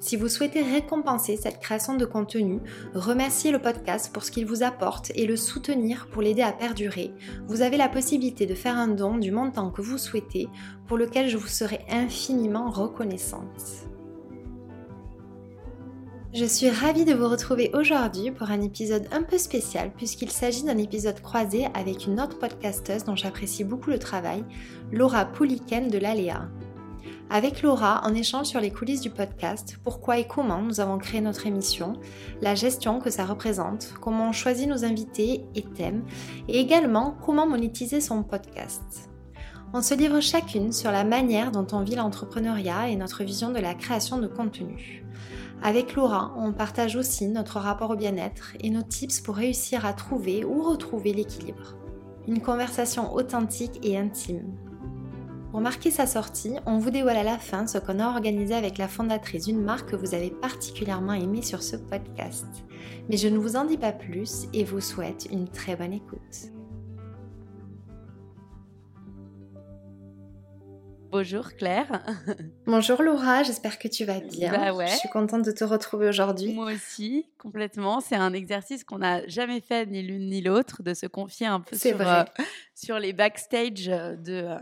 Si vous souhaitez récompenser cette création de contenu, remercier le podcast pour ce qu'il vous apporte et le soutenir pour l'aider à perdurer, vous avez la possibilité de faire un don du montant que vous souhaitez, pour lequel je vous serai infiniment reconnaissante. Je suis ravie de vous retrouver aujourd'hui pour un épisode un peu spécial puisqu'il s'agit d'un épisode croisé avec une autre podcasteuse dont j'apprécie beaucoup le travail, Laura Pouliken de l'Aléa. Avec Laura, on échange sur les coulisses du podcast, pourquoi et comment nous avons créé notre émission, la gestion que ça représente, comment on choisit nos invités et thèmes, et également comment monétiser son podcast. On se livre chacune sur la manière dont on vit l'entrepreneuriat et notre vision de la création de contenu. Avec Laura, on partage aussi notre rapport au bien-être et nos tips pour réussir à trouver ou retrouver l'équilibre. Une conversation authentique et intime pour marquer sa sortie, on vous dévoile à la fin ce qu'on a organisé avec la fondatrice d'une marque que vous avez particulièrement aimée sur ce podcast. Mais je ne vous en dis pas plus et vous souhaite une très bonne écoute. Bonjour Claire. Bonjour Laura, j'espère que tu vas bien. Bah ouais. Je suis contente de te retrouver aujourd'hui. Moi aussi, complètement. C'est un exercice qu'on n'a jamais fait ni l'une ni l'autre, de se confier un peu sur, euh, sur les backstage de, euh,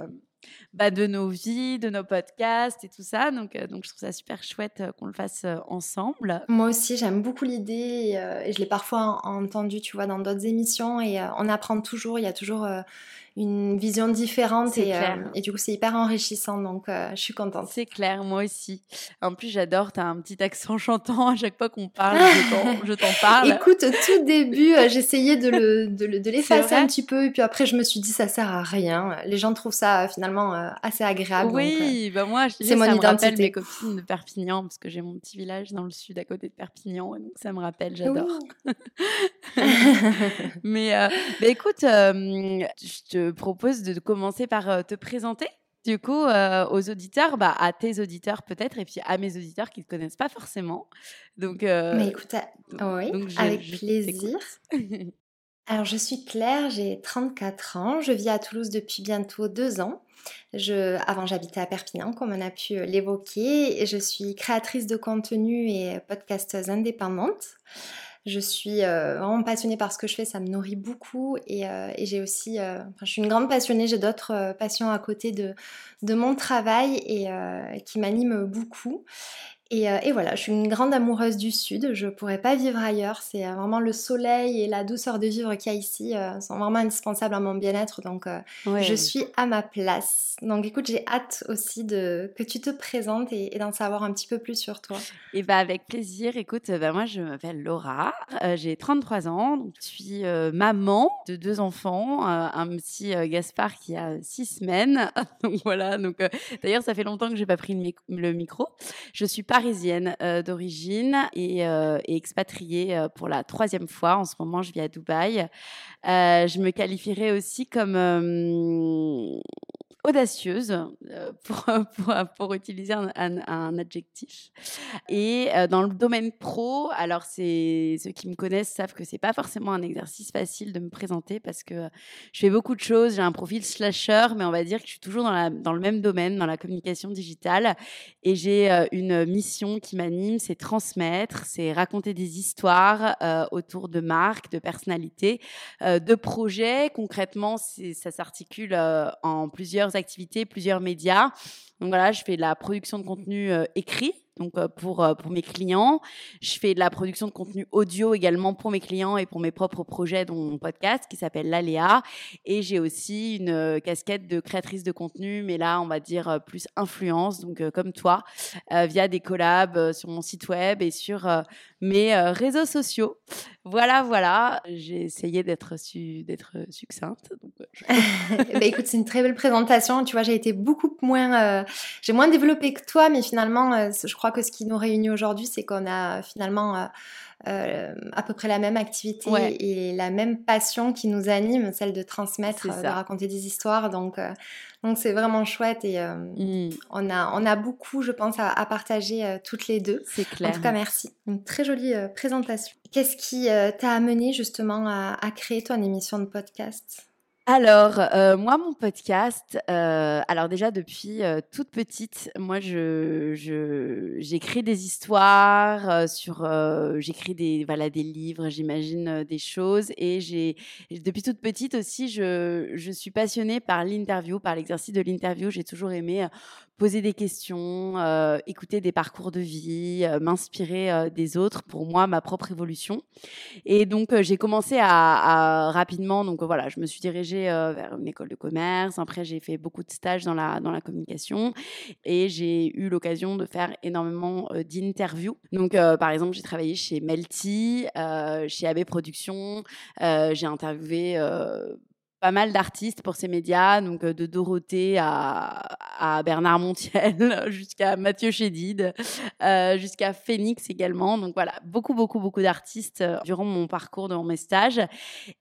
bah, de nos vies, de nos podcasts et tout ça. Donc, euh, donc je trouve ça super chouette euh, qu'on le fasse euh, ensemble. Moi aussi, j'aime beaucoup l'idée et, je l'ai parfois en- entendu, tu vois, dans d'autres émissions et on apprend toujours, il y a toujours une vision différente et, euh, et du coup, c'est hyper enrichissant donc euh, je suis contente. C'est clair, moi aussi. En plus, j'adore, tu as un petit accent chantant à chaque fois qu'on parle, je t'en- parle. Écoute, au tout début, euh, j'essayais de le- de le- de l'effacer vrai un petit peu et puis après, je me suis dit, ça sert à rien. Les gens trouvent ça finalement assez agréable. donc, oui, bah moi, je c'est mon ça me rappelle identité. mes copines de Perpignan, parce que j'ai mon petit village dans le sud à côté de Perpignan, et donc ça me rappelle, j'adore. oui. Mais bah, écoute, je te propose de commencer par euh, te présenter. Du coup, euh, aux auditeurs, bah, à tes auditeurs peut-être, et puis à mes auditeurs qui ne te connaissent pas forcément. Donc, euh, Mais écoute, euh, oui, donc avec plaisir. Alors, je suis Claire, j'ai 34 ans, je vis à Toulouse depuis bientôt deux ans. Je, avant, j'habitais à Perpignan, comme on a pu l'évoquer. Je suis créatrice de contenu et podcasteuse indépendante. Je suis euh, vraiment passionnée par ce que je fais, ça me nourrit beaucoup et, euh, j'ai aussi, euh, enfin, je suis une grande passionnée, j'ai d'autres passions à côté de, de mon travail et qui m'animent beaucoup. Et, euh, et voilà, je suis une grande amoureuse du Sud, je pourrais pas vivre ailleurs, c'est euh, vraiment le soleil et la douceur de vivre qu'il y a ici euh, sont vraiment indispensables à mon bien-être, donc euh, Ouais. je suis à ma place. Donc écoute, j'ai hâte aussi de que tu te présentes et, et d'en savoir un petit peu plus sur toi. Et bah avec plaisir. Écoute, bah moi je m'appelle Laura, euh, j'ai 33 ans, donc je suis maman de deux enfants, un petit Gaspard qui a six semaines. donc voilà. Donc d'ailleurs ça fait longtemps que j'ai pas pris le, mic- le micro. Je suis parisienne euh, d'origine et, euh, et expatriée euh, pour la troisième fois. En ce moment, je vis à Dubaï. Je me qualifierais aussi comme audacieuse. pour, pour, pour, utiliser un, adjectif. Et dans le domaine pro, alors ceux qui me connaissent savent que c'est pas forcément un exercice facile de me présenter parce que je fais beaucoup de choses. J'ai un profil slasher, mais on va dire que je suis toujours dans, la, dans le même domaine, dans la communication digitale. Et j'ai une mission qui m'anime, c'est transmettre, c'est raconter des histoires autour de marques, de personnalités, de projets. Concrètement, ça s'articule en plusieurs activités, plusieurs médias. Donc voilà, je fais de la production de contenu écrit donc pour, pour mes clients. Je fais de la production de contenu audio également pour mes clients et pour mes propres projets, dont mon podcast qui s'appelle L'Aléa. Et j'ai aussi une casquette de créatrice de contenu, mais là, on va dire plus influence, donc comme toi, via des collabs sur mon site web et sur mes réseaux sociaux. Voilà, voilà. J'ai essayé d'être d'être succincte. bah, écoute, c'est une très belle présentation. Tu vois, j'ai été beaucoup moins, j'ai moins développé que toi, mais finalement, je crois que ce qui nous réunit aujourd'hui, c'est qu'on a finalement euh, euh, à peu près la même activité et la même passion qui nous anime, celle de transmettre, euh, de raconter des histoires. Donc, donc c'est vraiment chouette et mmh. on, a, on a beaucoup, je pense, à, partager toutes les deux. C'est clair. En tout cas, merci. Une très jolie présentation. Qu'est-ce qui t'a amené justement à, à créer ton émission de podcast? Alors, euh, moi, mon podcast, euh, alors déjà depuis euh, toute petite, moi, je, j'écris des histoires sur, j'écris des, voilà, des livres, j'imagine des choses, et j'ai, depuis toute petite aussi, je, je suis passionnée par l'interview, par l'exercice de l'interview. J'ai toujours aimé poser des questions, euh, écouter des parcours de vie, euh, m'inspirer euh, des autres pour moi, ma propre évolution. Et donc j'ai commencé à, rapidement, donc voilà, je me suis dirigée vers une école de commerce. Après j'ai fait beaucoup de stages dans la dans la communication et j'ai eu l'occasion de faire énormément d'interviews. Donc par exemple j'ai travaillé chez Melty, chez AB Productions, j'ai interviewé pas mal d'artistes pour ces médias, donc euh, de Dorothée à, à Bernard Montiel, jusqu'à Mathieu Chédid, euh, jusqu'à Phoenix également. Donc voilà, beaucoup, beaucoup, beaucoup d'artistes euh, durant mon parcours, dans mes stages.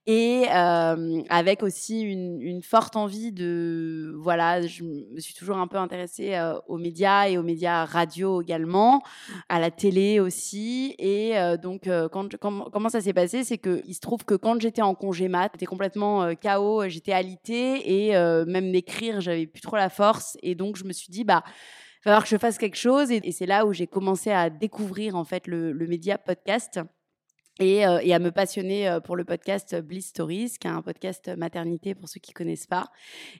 Et avec aussi une, une, forte envie de... Voilà, je me suis toujours un peu intéressée aux médias et aux médias radio également, à la télé aussi. Et donc, comment ça s'est passé C'est qu'il se trouve que quand j'étais en congé mat, c'était complètement chaos euh, j'étais alitée et euh, même d'écrire, j'avais plus trop la force. Et donc, je me suis dit, bah, va falloir que je fasse quelque chose. Et, c'est là où j'ai commencé à découvrir en fait le média podcast. Euh, et, à me passionner euh, pour le podcast Bliss Stories, qui est un podcast maternité pour ceux qui connaissent pas.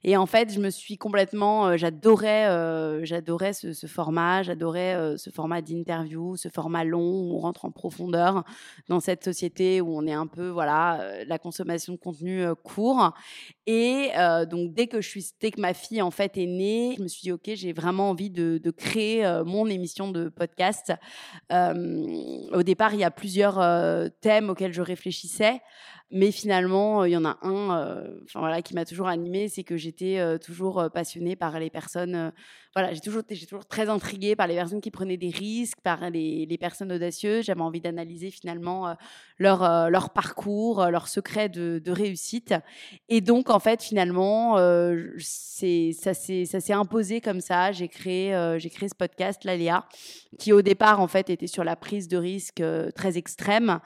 Et en fait, je me suis complètement, euh, j'adorais, j'adorais ce, format, j'adorais ce format d'interview, ce format long où on rentre en profondeur dans cette société où on est un peu, voilà, la consommation de contenu court. Et donc dès que je suis, dès que ma fille en fait est née, je me suis dit ok, j'ai vraiment envie de créer mon émission de podcast. au départ, il y a plusieurs thèmes auxquels je réfléchissais. Mais finalement, il y en a un enfin, voilà, qui m'a toujours animée, c'est que j'étais toujours passionnée par les personnes. voilà, j'ai toujours, j'ai toujours très intriguée par les personnes qui prenaient des risques, par les, personnes audacieuses. J'avais envie d'analyser finalement leur, leur parcours, leur secret de, réussite. Et donc, en fait, finalement, c'est, ça, s'est, ça s'est imposé comme ça. J'ai créé, j'ai créé ce podcast, l'Aléa, qui au départ, en fait, était sur la prise de risque très extrême.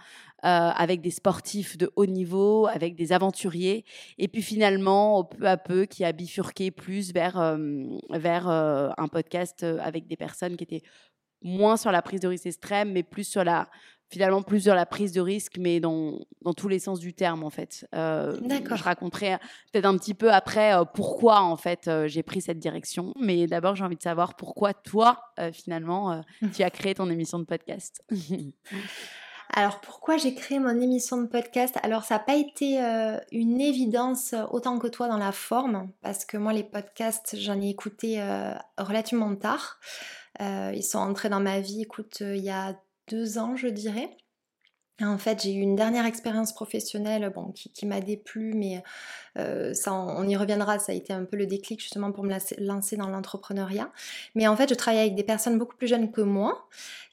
Euh, avec des sportifs de haut niveau, avec des aventuriers, et puis finalement, peu à peu, qui a bifurqué plus vers, euh, vers euh, un podcast avec des personnes qui étaient moins sur la prise de risque extrême, mais plus sur la finalement plus sur la prise de risque, mais dans, dans tous les sens du terme en fait. D'accord. Je raconterai peut-être un petit peu après pourquoi en fait j'ai pris cette direction, mais d'abord j'ai envie de savoir pourquoi toi finalement tu as créé ton émission de podcast. Alors pourquoi j'ai créé mon émission de podcast? Alors ça n'a pas été euh, une évidence euh, autant que toi dans la forme, parce que moi les podcasts j'en ai écouté euh, relativement tard. ils sont entrés dans ma vie, écoute, il y a deux ans je dirais. En fait, j'ai eu une dernière expérience professionnelle bon, qui, m'a déplu, mais ça, on, y reviendra. Ça a été un peu le déclic justement pour me lancer dans l'entrepreneuriat. Mais en fait, je travaille avec des personnes beaucoup plus jeunes que moi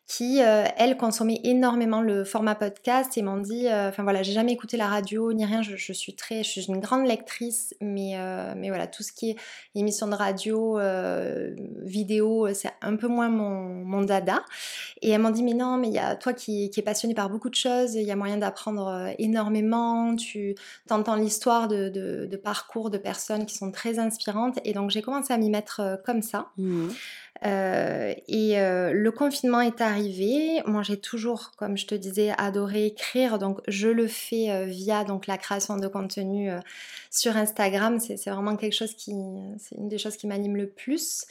qui, euh, elles, énormément le format podcast et m'ont dit, euh, enfin voilà, j'ai jamais écouté la radio ni rien, je, suis très, je suis une grande lectrice, mais, euh, mais voilà, tout ce qui est émission de radio, vidéo, c'est un peu moins mon, dada. Et elles m'ont dit, mais non, mais il y a toi qui, qui es passionné par beaucoup de choses, il y a moyen d'apprendre énormément, tu entends l'histoire de, de, parcours de personnes qui sont très inspirantes. Et donc j'ai commencé à m'y mettre comme ça. Mmh. Euh, et euh, le confinement est arrivé. Moi, j'ai toujours, comme je te disais, adoré écrire. Donc, je le fais euh, via donc la création de contenu sur Instagram. C'est vraiment quelque chose qui, c'est une des choses qui m'anime le plus,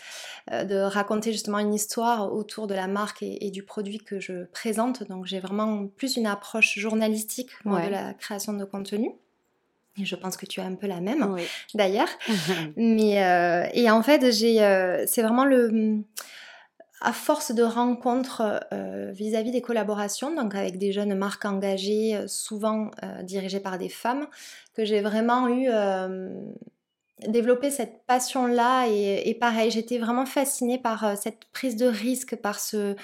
de raconter justement une histoire autour de la marque et, du produit que je présente. Donc, j'ai vraiment plus une approche journalistique de la création de contenu. Et je pense que tu as un peu la même, d'ailleurs. Mais euh, et en fait, j'ai, euh, c'est vraiment le, à force de rencontres euh, vis-à-vis des collaborations, donc avec des jeunes marques engagées, souvent dirigées par des femmes, que j'ai vraiment eu développé cette passion-là. Et, et pareil, j'étais vraiment fascinée par cette prise de risque, par ce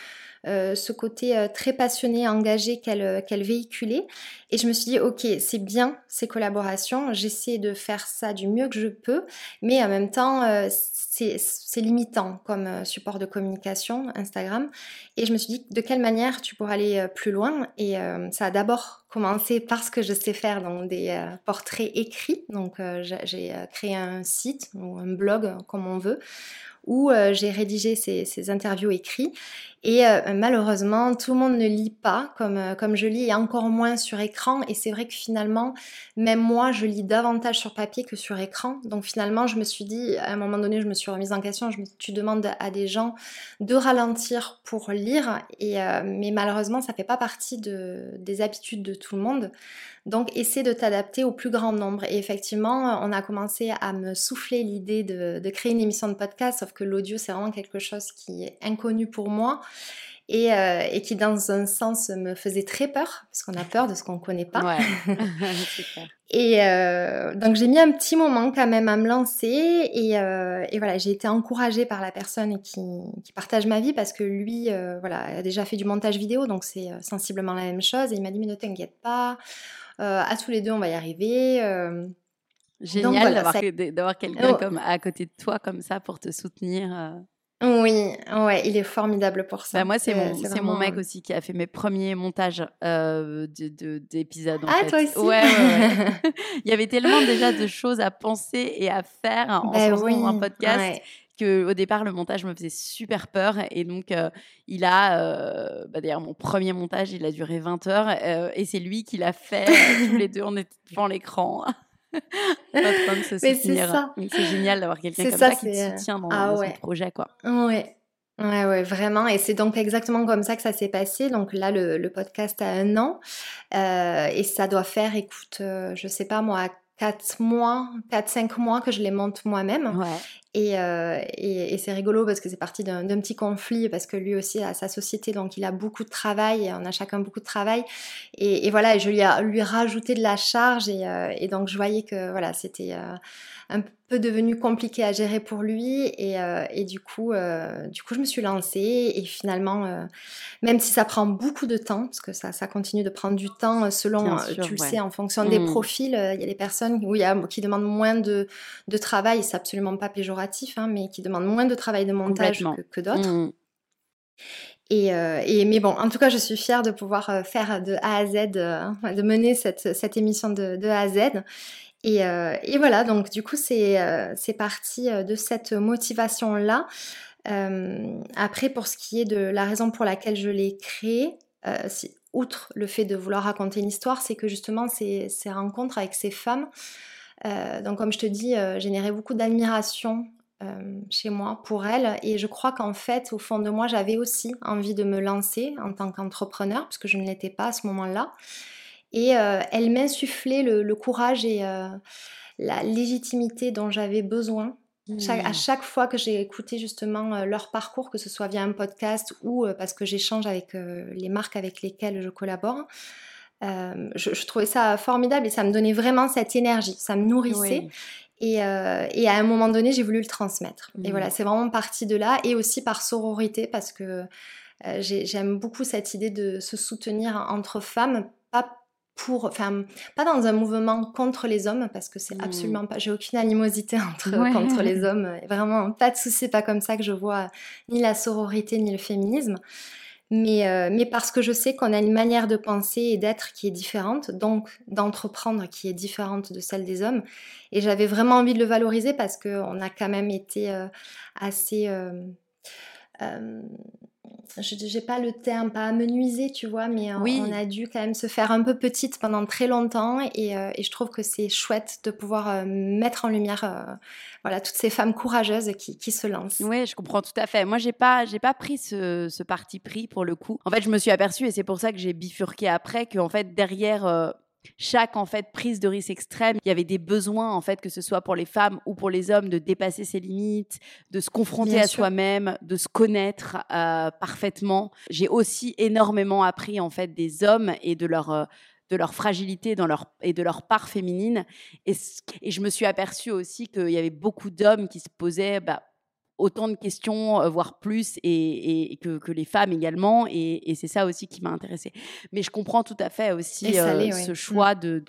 euh, ce côté euh, très passionné, engagé qu'elle euh, qu'elle véhiculait. Et je me suis dit, ok, c'est bien ces collaborations, j'essaie de faire ça du mieux que je peux, mais en même temps, c'est limitant comme support de communication, Instagram. Et je me suis dit, de quelle manière tu pourrais aller plus loin? Et ça a d'abord commencé parce que je sais faire donc, des portraits écrits. Donc j'ai créé un site ou un blog, comme on veut, où j'ai rédigé ces, ces, interviews écrits. Et euh, malheureusement, tout le monde ne lit pas comme, euh, comme je lis et encore moins sur écran. Et c'est vrai que finalement, même moi, je lis davantage sur papier que sur écran. Donc finalement, je me suis dit, à un moment donné, je me suis remise en question. Je me, tu demandes à des gens de ralentir pour lire. Et, euh, mais malheureusement, ça fait pas partie de, des habitudes de tout le monde. Donc, essaie de t'adapter au plus grand nombre. Et effectivement, on a commencé à me souffler l'idée de, de créer une émission de podcast, sauf que l'audio, c'est vraiment quelque chose qui est inconnu pour moi. Euh, et, qui dans un sens me faisait très peur, parce qu'on a peur de ce qu'on ne connaît pas. Ouais. et euh, donc j'ai mis un petit moment quand même à me lancer, et, euh, et voilà, j'ai été encouragée par la personne qui, qui, partage ma vie, parce que lui, voilà, a déjà fait du montage vidéo, donc c'est sensiblement la même chose, et il m'a dit, mais ne t'inquiète pas, à tous les deux, on va y arriver. Génial d'avoir quelqu'un oh. comme à côté de toi comme ça pour te soutenir. Oui, ouais, il est formidable pour ça. Bah moi, c'est mon, c'est mon mec aussi qui a fait mes premiers montages euh, d'épisodes. ah, toi aussi ouais, ouais, Il y avait tellement déjà de choses à penser et à faire en bah faisant un podcast que au départ, le montage me faisait super peur. Et donc, euh, il a, euh, bah, d'ailleurs, mon premier montage, il a duré 20 heures euh, et c'est lui qui l'a fait. tous les deux, on était devant l'écran. C'est génial d'avoir quelqu'un comme ça, qui te euh, soutient dans, ah, son projet, quoi. Ouais. Ouais, ouais, vraiment. Et c'est donc exactement comme ça que ça s'est passé. Donc là, le, podcast a un an. Euh, et ça doit faire, écoute, euh, je sais pas moi, 4 mois, 4-5 mois que je les monte moi-même. Ouais. Euh, et, et, c'est rigolo parce que c'est parti d'un petit conflit parce que lui aussi a sa société, donc il a beaucoup de travail, on a chacun beaucoup de travail. Et, et voilà, je lui ai, lui rajouté de la charge et, euh, et donc je voyais que voilà, c'était euh, un peu devenu compliqué à gérer pour lui et, du coup du coup je me suis lancée et finalement même si ça prend beaucoup de temps parce que ça, ça continue de prendre du temps selon tu le sais en fonction des mmh. profils il y a des personnes où il y a, qui demandent moins de, de travail c'est absolument pas péjoratif hein, mais qui demandent moins de travail de montage que, d'autres mmh. Et, et, mais bon, en tout cas, je suis fière de pouvoir faire de A à Z, de mener cette, cette émission de, de A à Z. Euh, et, voilà, donc du coup, c'est euh, parti euh, de cette motivation-là. après, pour ce qui est de la raison pour laquelle je l'ai créé, outre le fait de vouloir raconter une histoire, c'est que justement, ces, ces, rencontres avec ces femmes, donc comme je te dis, généraient beaucoup d'admiration chez moi pour elles. Et je crois qu'en fait, au fond de moi, j'avais aussi envie de me lancer en tant qu'entrepreneur, puisque je ne l'étais pas à ce moment-là. Et euh, elle m'insufflait le, le, courage et euh, la légitimité dont j'avais besoin. à mmh. chaque fois que j'ai écouté justement euh, leur parcours, que ce soit via un podcast ou parce que j'échange avec les marques avec lesquelles je collabore, je, trouvais ça formidable et ça me donnait vraiment cette énergie, ça me nourrissait. Et, et, à un moment donné, j'ai voulu le transmettre. Et mmh. voilà, c'est vraiment parti de là et aussi par sororité parce que J'aime beaucoup cette idée de se soutenir entre femmes, pas pour, enfin, pas dans un mouvement contre les hommes, parce que c'est mmh. absolument pas, j'ai aucune animosité entre, contre les hommes, vraiment pas de souci, pas comme ça que je vois ni la sororité ni le féminisme, mais, euh, mais parce que je sais qu'on a une manière de penser et d'être qui est différente, donc d'entreprendre qui est différente de celle des hommes, et j'avais vraiment envie de le valoriser parce qu'on a quand même été euh, assez... Euh, je n'ai pas le terme, pas amenuiser, tu vois, mais euh, on a dû quand même se faire un peu petite pendant très longtemps et, euh, je trouve que c'est chouette de pouvoir euh, mettre en lumière voilà, toutes ces femmes courageuses qui, qui, se lancent. Oui, je comprends tout à fait. Moi, j'ai pas, j'ai pas pris ce, ce, parti pris pour le coup. En fait, je me suis aperçue, et c'est pour ça que j'ai bifurqué après, qu'en fait, derrière chaque en fait prise de risque extrême, il y avait des besoins en fait que ce soit pour les femmes ou pour les hommes de dépasser ses limites, de se confronter à soi-même, de se connaître euh, parfaitement. J'ai aussi énormément appris en fait des hommes et de leur euh, de leur fragilité dans leur, et de leur part féminine. Et, et je me suis aperçue aussi qu'il y avait beaucoup d'hommes qui se posaient bah, autant de questions, euh, voire plus, et, que, les femmes également. Et, c'est ça aussi qui m'a intéressée. Mais je comprends tout à fait aussi euh, ce choix mm.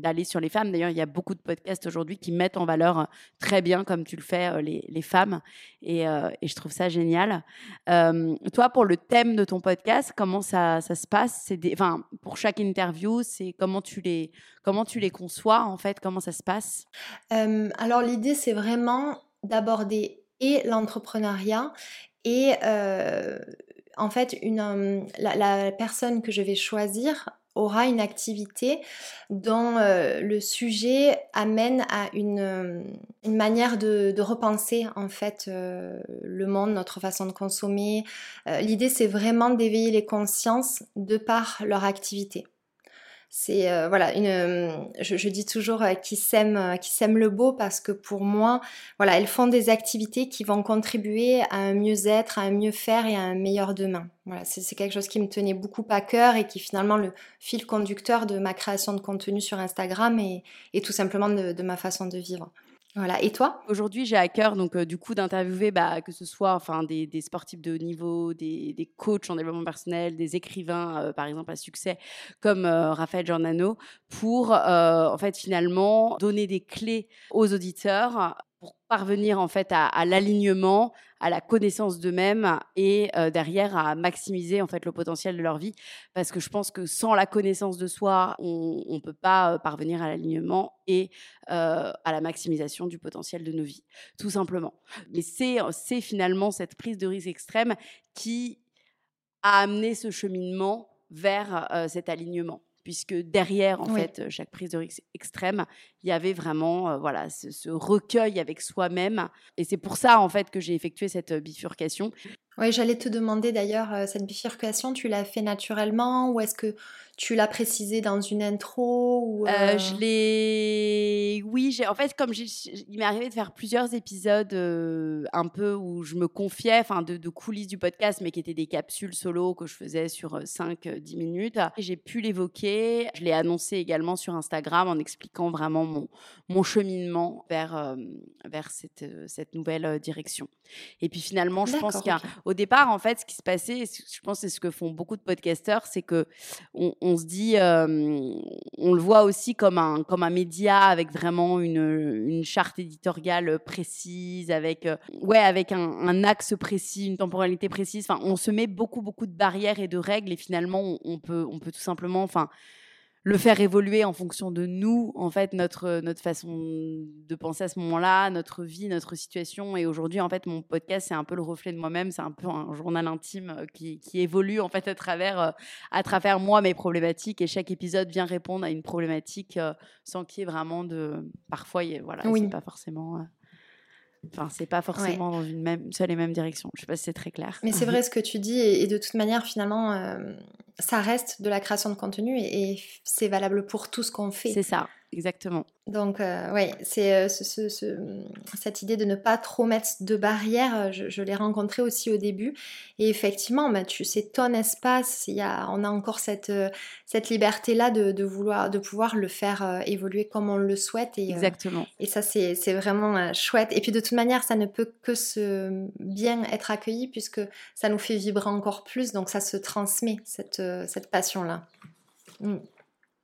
d'aller sur les femmes. D'ailleurs, il y a beaucoup de podcasts aujourd'hui qui mettent en valeur très bien, comme tu le fais, euh, les, femmes. Et, je trouve ça génial. toi, pour le thème de ton podcast, comment ça, se passe? C'est enfin, Pour chaque interview, c'est comment tu les comment tu les conçois en fait? Comment ça se passe? Alors l'idée, c'est vraiment d'aborder et l'entrepreneuriat. Et euh, en fait, euh, la, personne que je vais choisir aura une activité dont euh, le sujet amène à une, manière de, repenser en fait le monde, notre façon de consommer. L'idée c'est vraiment d'éveiller les consciences de par leur activité. C'est euh, voilà une, euh, je, dis toujours euh, qui sème qui sème le beau parce que pour moi voilà elles font des activités qui vont contribuer à un mieux-être, à un mieux faire et à un meilleur demain. Voilà c'est quelque chose qui me tenait beaucoup à cœur et qui finalement le fil conducteur de ma création de contenu sur Instagram et, et tout simplement de ma façon de vivre. Voilà. Et toi? Aujourd'hui, j'ai à cœur donc du coup d'interviewer bah, que ce soit enfin des, sportifs de haut niveau, des, coachs en développement personnel, des écrivains par exemple à succès comme Raphaël Giordano pour en fait finalement donner des clés aux auditeurs pour parvenir en fait à, l'alignement, à la connaissance d'eux-mêmes et euh, derrière à maximiser en fait le potentiel de leur vie. Parce que je pense que sans la connaissance de soi, on ne peut pas euh, parvenir à l'alignement et euh, à la maximisation du potentiel de nos vies, tout simplement. Mais c'est finalement cette prise de risque extrême qui a amené ce cheminement vers cet alignement puisque derrière, en fait, chaque prise de risque extrême, il y avait vraiment voilà, ce, recueil avec soi-même. Et c'est pour ça, en fait, que j'ai effectué cette bifurcation. Oui, j'allais te demander d'ailleurs, cette bifurcation, tu l'as fait naturellement ou est-ce que tu l'as précisé dans une intro ou euh, Je l'ai. Oui. En fait, comme il m'est arrivé de faire plusieurs épisodes un peu où je me confiais, enfin, de, coulisses du podcast, mais qui étaient des capsules solo que je faisais sur 5-10 minutes. J'ai pu l'évoquer. Je l'ai annoncé également sur Instagram en expliquant vraiment mon, mon cheminement vers, vers cette, cette nouvelle direction. Et puis finalement, je pense qu'au départ, en fait, ce qui se passait, je pense que c'est ce que font beaucoup de podcasteurs, c'est que on on se dit, on le voit aussi comme un, comme un média avec vraiment une, charte éditoriale précise, avec, ouais, avec un, axe précis, une temporalité précise. Enfin, on se met beaucoup, beaucoup de barrières et de règles et finalement, on, peut, on peut tout simplement, enfin, le faire évoluer en fonction de nous, en fait, notre, notre façon de penser à ce moment-là, notre vie, notre situation. Et aujourd'hui, en fait, mon podcast, c'est un peu le reflet de moi-même, c'est un peu un journal intime euh, qui, qui, évolue, en fait, à travers, euh, à travers moi, mes problématiques. Et chaque épisode vient répondre à une problématique euh, sans qu'il y ait vraiment de. Parfois, voilà, oui. c'est pas forcément. Enfin, c'est pas forcément dans une même, seule et même direction. Je sais pas si c'est très clair. Mais c'est vrai ce que tu dis, et, de toute manière, finalement, ça reste de la création de contenu et c'est valable pour tout ce qu'on fait. C'est ça, exactement. Donc, euh, oui, c'est euh, cette idée de ne pas trop mettre de barrières. Euh, je, l'ai rencontré aussi au début. Et effectivement, bah, tu, c'est ton espace. Il y a, on a encore cette, cette liberté-là de, vouloir, de pouvoir le faire évoluer comme on le souhaite. Et, Exactement. et ça, c'est, vraiment chouette. Et puis, de toute manière, ça ne peut que se bien être accueilli puisque ça nous fait vibrer encore plus. Donc, ça se transmet, cette, cette passion-là. Mm.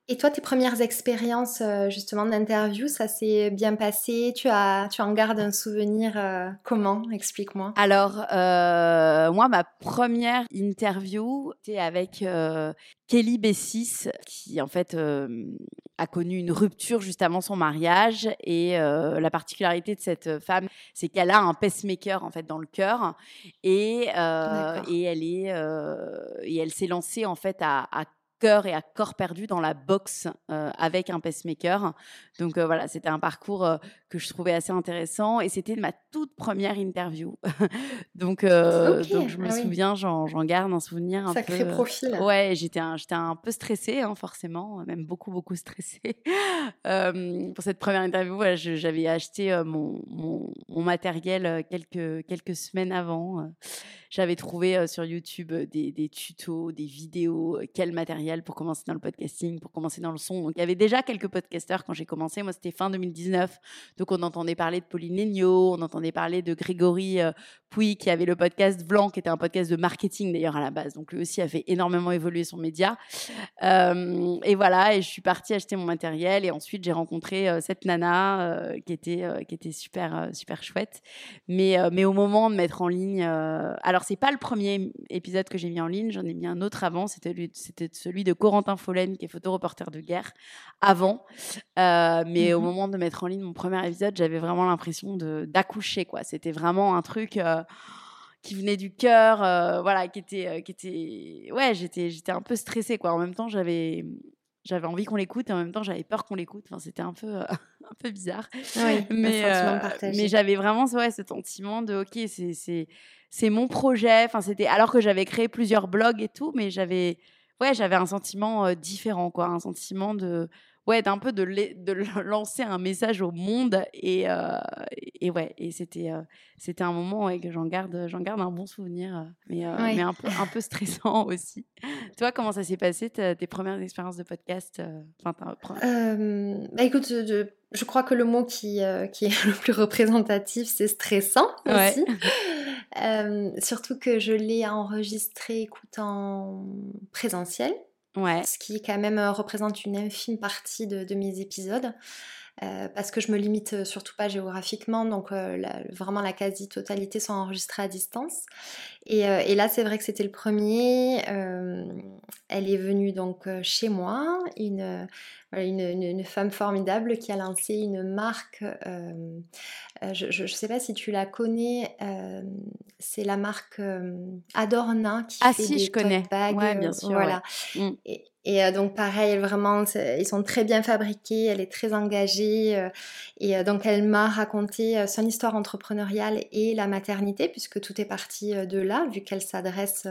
Et toi, tes premières expériences euh, justement d'interview, ça s'est bien passé? Tu, as, tu en gardes un souvenir euh, comment Explique-moi. Alors, euh, moi, ma première interview, c'était avec Kelly Bessis, qui en fait a connu une rupture juste avant son mariage. Et la particularité de cette femme, c'est qu'elle a un pacemaker en fait dans le cœur. Et, et elle est et elle s'est lancée en fait à, à cœur et à corps perdu dans la boxe euh, avec un pacemaker. Donc euh, voilà, c'était un parcours euh, que je trouvais assez intéressant et c'était ma toute première interview. donc, donc je me ah souviens, j'en garde un souvenir un Sacré peu. profil. ouais, j'étais un, un peu stressée, hein, forcément, même beaucoup, beaucoup stressée. pour cette première interview, j'avais acheté mon, mon, mon, matériel quelques, quelques semaines avant. J'avais trouvé sur YouTube des, des, tutos, des vidéos, quel matériel pour commencer dans le podcasting, pour commencer dans le son. Donc il y avait déjà quelques podcasteurs quand j'ai commencé. Moi, c'était fin 2019. Donc on entendait parler de Pauline Legnaud, on entendait parler de Grégory Pouy qui avait le podcast Blanc, qui était un podcast de marketing d'ailleurs à la base. Donc lui aussi a fait énormément évoluer son média. et voilà, et je suis partie acheter mon matériel et ensuite j'ai rencontré cette nana qui était qui était super super chouette. Mais mais au moment de mettre en ligne, c'est pas le premier épisode que j'ai mis en ligne, j'en ai mis un autre avant. C'était celui de Corentin Follen qui est photoreporter de guerre avant. mais au mmh moment de mettre en ligne mon premier épisode, j'avais vraiment l'impression d'accoucher quoi. C'était vraiment un truc qui venait du cœur, euh, voilà, qui était, euh, qui était, ouais, j'étais, j'étais un peu stressée, quoi. En même temps, j'avais, j'avais envie qu'on l'écoute, et en même temps, j'avais peur qu'on l'écoute. Enfin, c'était un peu, euh, un peu bizarre. Oui, mais, mais j'avais vraiment, ouais, ce sentiment de, ok, c'est, c'est, mon projet. Enfin, c'était, alors que j'avais créé plusieurs blogs et tout, mais j'avais, ouais, j'avais un sentiment différent, quoi, un sentiment de ouais, d'un peu de, de lancer un message au monde. Et, euh, et ouais, et c'était, euh, c'était un moment ouais, que j'en garde, j'en garde un bon souvenir, euh, mais, mais un, peu, un peu stressant aussi. Toi, comment ça s'est passé, tes premières expériences de podcast bah, Écoute, je, crois que le mot qui, qui est le plus représentatif, c'est stressant aussi. surtout que je l'ai enregistré écoute, en présentiel. Ce qui quand même représente une infime partie de, mes épisodes. Euh, parce que je me limite euh, surtout pas géographiquement, donc vraiment la quasi-totalité sont enregistrées à distance. Et, et là, c'est vrai que c'était le premier. elle est venue donc chez moi, une, une, femme formidable qui a lancé une marque. je ne sais pas si tu la connais. c'est la marque Adorna qui ah, fait si, des je connais. bags. bien sûr. Voilà. Mm. Et, donc pareil, vraiment, ils sont très bien fabriqués, elle est très engagée. et donc elle m'a raconté son histoire entrepreneuriale et la maternité, puisque tout est parti de là, vu qu'elle s'adresse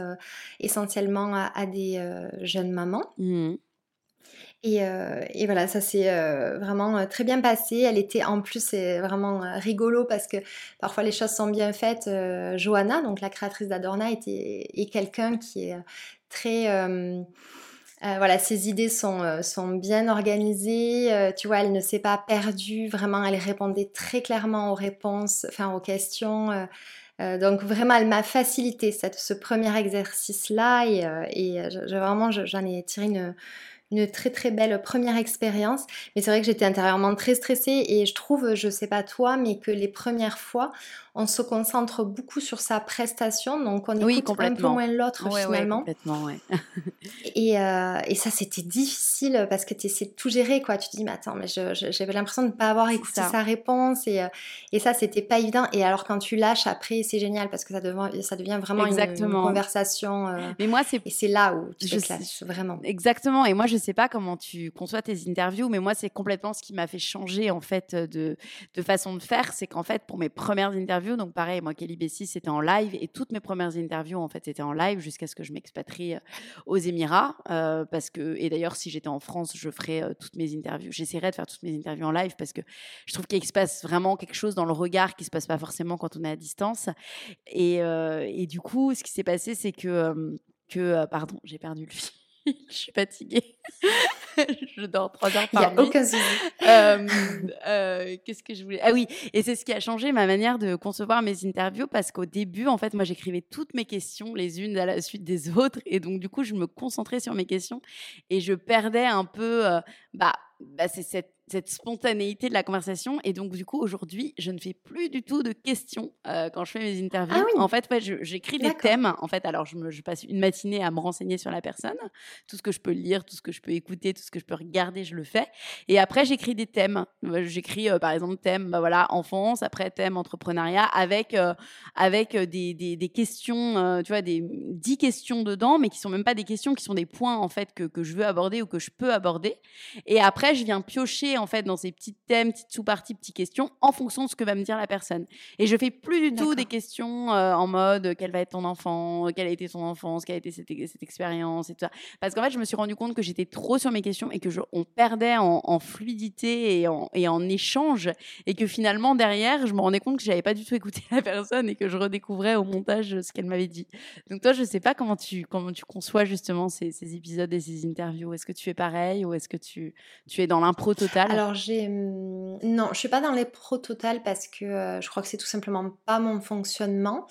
essentiellement à, des jeunes mamans. Mmh. Euh, et, voilà, ça s'est euh, vraiment euh, très bien passé. Elle était en plus, c'est vraiment rigolo parce que parfois les choses sont bien faites. Johanna, donc la créatrice d'Adorna, était, est quelqu'un qui est très... voilà, ses idées sont, sont bien organisées. tu vois, elle ne s'est pas perdue. Vraiment, elle répondait très clairement aux réponses, enfin aux questions. donc vraiment, elle m'a facilité cette, ce premier exercice-là et, et vraiment, j'en ai tiré une, une très très belle première expérience. Mais c'est vrai que j'étais intérieurement très stressée et je trouve, je sais pas toi, mais que les premières fois, on se concentre beaucoup sur sa prestation, donc on écoute un peu moins l'autre finalement. complètement, et, euh, et, ça, c'était difficile parce que tu essaies de tout gérer, quoi. Tu te dis, mais attends, mais j'avais l'impression de ne pas avoir écouté sa réponse et, euh, et ça, c'était pas évident. Et alors, quand tu lâches après, c'est génial parce que ça devient, ça devient vraiment Une, conversation. Euh, mais moi, c'est. Et c'est là où tu te vraiment. Exactement. Et moi, je je sais pas comment tu conçois tes interviews, mais moi, c'est complètement ce qui m'a fait changer en fait de, de façon de faire. C'est qu'en fait, pour mes premières interviews, donc pareil, moi, Kelly Bessie, c'était en live et toutes mes premières interviews, en fait, étaient en live jusqu'à ce que je m'expatrie euh, aux Émirats. Euh, parce que, et d'ailleurs, si j'étais en France, je ferais euh, toutes mes interviews. J'essaierais de faire toutes mes interviews en live parce que je trouve qu'il se passe vraiment quelque chose dans le regard qui se passe pas forcément quand on est à distance. Et, du coup, ce qui s'est passé, c'est que pardon, j'ai perdu le fil. je suis fatiguée. je dors trois heures par nuit. Aucun souci. Euh, euh, qu'est-ce que je voulais? Ah oui, et c'est ce qui a changé ma manière de concevoir mes interviews parce qu'au début, en fait, moi, j'écrivais toutes mes questions les unes à la suite des autres, et donc du coup, je me concentrais sur mes questions et je perdais un peu, euh, bah, bah c'est cette cette spontanéité de la conversation. Et donc, du coup, aujourd'hui, je ne fais plus du tout de questions euh, quand je fais mes interviews. Ah en fait, ouais, j'écris des thèmes. En fait, alors, je, me, je, passe une matinée à me renseigner sur la personne. Tout ce que je peux lire, tout ce que je peux écouter, tout ce que je peux regarder, je le fais. Et après, j'écris des thèmes. J'écris, euh, par exemple, thème, bah, voilà, enfance, après thème entrepreneuriat, avec, euh, avec des, des, des questions, tu vois, des dix questions dedans, mais qui sont même pas des questions, qui sont des points, en fait, que, que je veux aborder ou que je peux aborder. Et après, je viens piocher en fait dans ces petits thèmes, petites sous-parties, petites questions en fonction de ce que va me dire la personne. Et je fais plus du tout des questions euh, en mode quel va être ton enfant, quelle a été ton enfance, quelle a été cette, cette expérience et tout ça. Parce qu'en fait, je me suis rendu compte que j'étais trop sur mes questions et que je, on perdait en, fluidité et en, et en, échange et que finalement derrière, je me rendais compte que j'avais pas du tout écouté la personne et que je redécouvrais au montage ce qu'elle m'avait dit. Donc toi, je sais pas comment tu comment tu conçois justement ces, ces épisodes et ces interviews. Est-ce que tu fais pareil ou est-ce que tu tu es dans l'impro total alors j'ai mmh, non, je suis pas dans les pros total parce que euh, je crois que c'est tout simplement pas mon fonctionnement.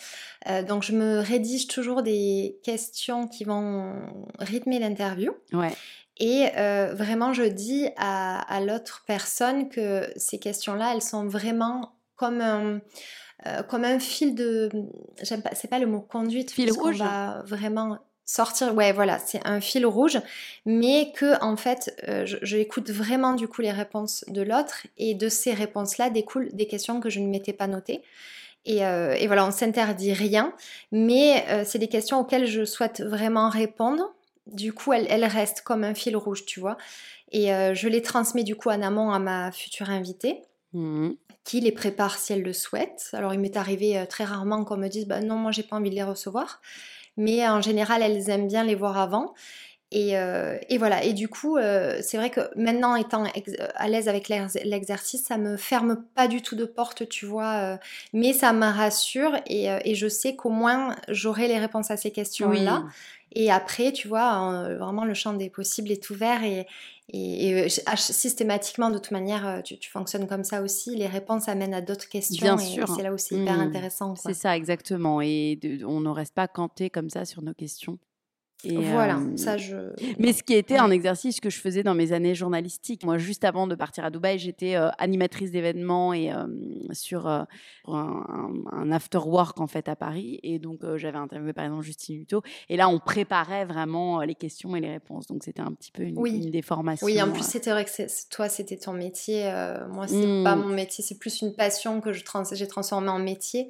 Euh, donc je me rédige toujours des questions qui vont rythmer l'interview. Ouais. Et euh, vraiment, je dis à, l'autre personne que ces questions-là, elles sont vraiment comme un, comme un fil de. J'aime pas, c'est pas le mot conduite. Fil rouge. va vraiment sortir, ouais, voilà, c'est un fil rouge, mais que en fait, euh, je, écoute vraiment du coup les réponses de l'autre et de ces réponses-là découlent des questions que je ne m'étais pas notées. Et, euh, voilà, on s'interdit rien, mais euh, c'est des questions auxquelles je souhaite vraiment répondre. Du coup, elles, restent comme un fil rouge, tu vois. Et je les transmets du coup en amont à ma future invitée. Mmh. qui les prépare si elle le souhaite. Alors il m'est arrivé très rarement qu'on me dise bah non moi j'ai pas envie de les recevoir mais en général, elles aiment bien les voir avant. Et, euh, voilà, et du coup, euh, c'est vrai que maintenant, étant à l'aise avec l'exercice, ça me ferme pas du tout de porte, tu vois, euh, mais ça me rassure et, je sais qu'au moins j'aurai les réponses à ces questions-là. Et après, tu vois, vraiment le champ des possibles est ouvert et, et, systématiquement, de toute manière, tu, fonctionnes comme ça aussi. Les réponses amènent à d'autres questions. Bien et sûr. C'est là où c'est hyper mmh. intéressant. C'est ça, exactement. Et on ne reste pas canté comme ça sur nos questions voilà, ça je. Mais ce qui était un exercice que je faisais dans mes années journalistiques. Moi, juste avant de partir à Dubaï, j'étais animatrice d'événements et sur un, after work en fait à Paris. Et donc j'avais interviewé par exemple Justine Hutto. Et là, on préparait vraiment les questions et les réponses. Donc c'était un petit peu une, oui. une déformation. Oui, en plus c'était vrai que toi c'était ton métier. moi, c'est mmh. pas mon métier. C'est plus une passion que j'ai trans transformée en métier.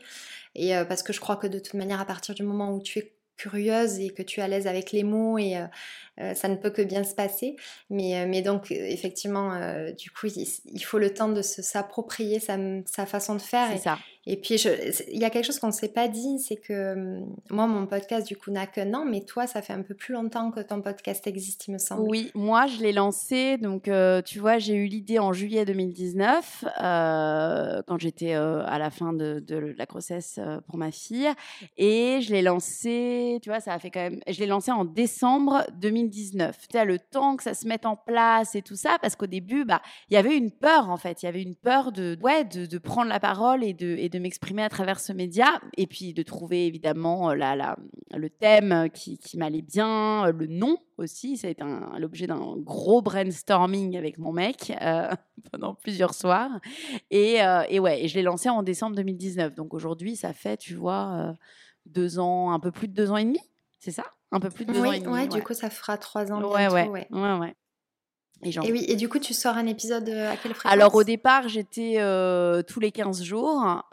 Et parce que je crois que de toute manière, à partir du moment où tu es curieuse et que tu es à l'aise avec les mots et euh, ça ne peut que bien se passer. Mais, euh, mais donc, effectivement, du coup, il, faut le temps de s'approprier sa, sa, façon de faire. Et, ça. Et puis, il y a quelque chose qu'on ne s'est pas dit, c'est que hum, moi, mon podcast, du coup, n'a qu'un an, mais toi, ça fait un peu plus longtemps que ton podcast existe, il me semble. Oui, moi, je l'ai lancé, donc, tu vois, j'ai eu l'idée en juillet 2019, quand j'étais à la fin de, de, la grossesse pour ma fille. Et je l'ai lancé, tu vois, ça a fait quand même... Je l'ai lancé en décembre 2019. 2019. Tu le temps que ça se mette en place et tout ça, parce qu'au début, bah, il y avait une peur en fait. Il y avait une peur de, ouais, de, prendre la parole et de, et de m'exprimer à travers ce média, et puis de trouver évidemment euh, la, la, le thème qui, qui m'allait bien, euh, le nom aussi. Ça a été l'objet d'un gros brainstorming avec mon mec euh, pendant plusieurs soirs. Et, et ouais, je l'ai lancé en décembre 2019. Donc aujourd'hui, ça fait, tu vois, deux ans, un peu plus de deux ans et demi, c'est ça? Un peu plus de deux ans et demi. Ouais, du coup, ça fera trois ans. Ouais, bientôt, ouais, ouais. ouais, Et, oui, et du coup, tu sors un épisode à quelle fréquence Alors, au départ, j'étais tous les 15 jours.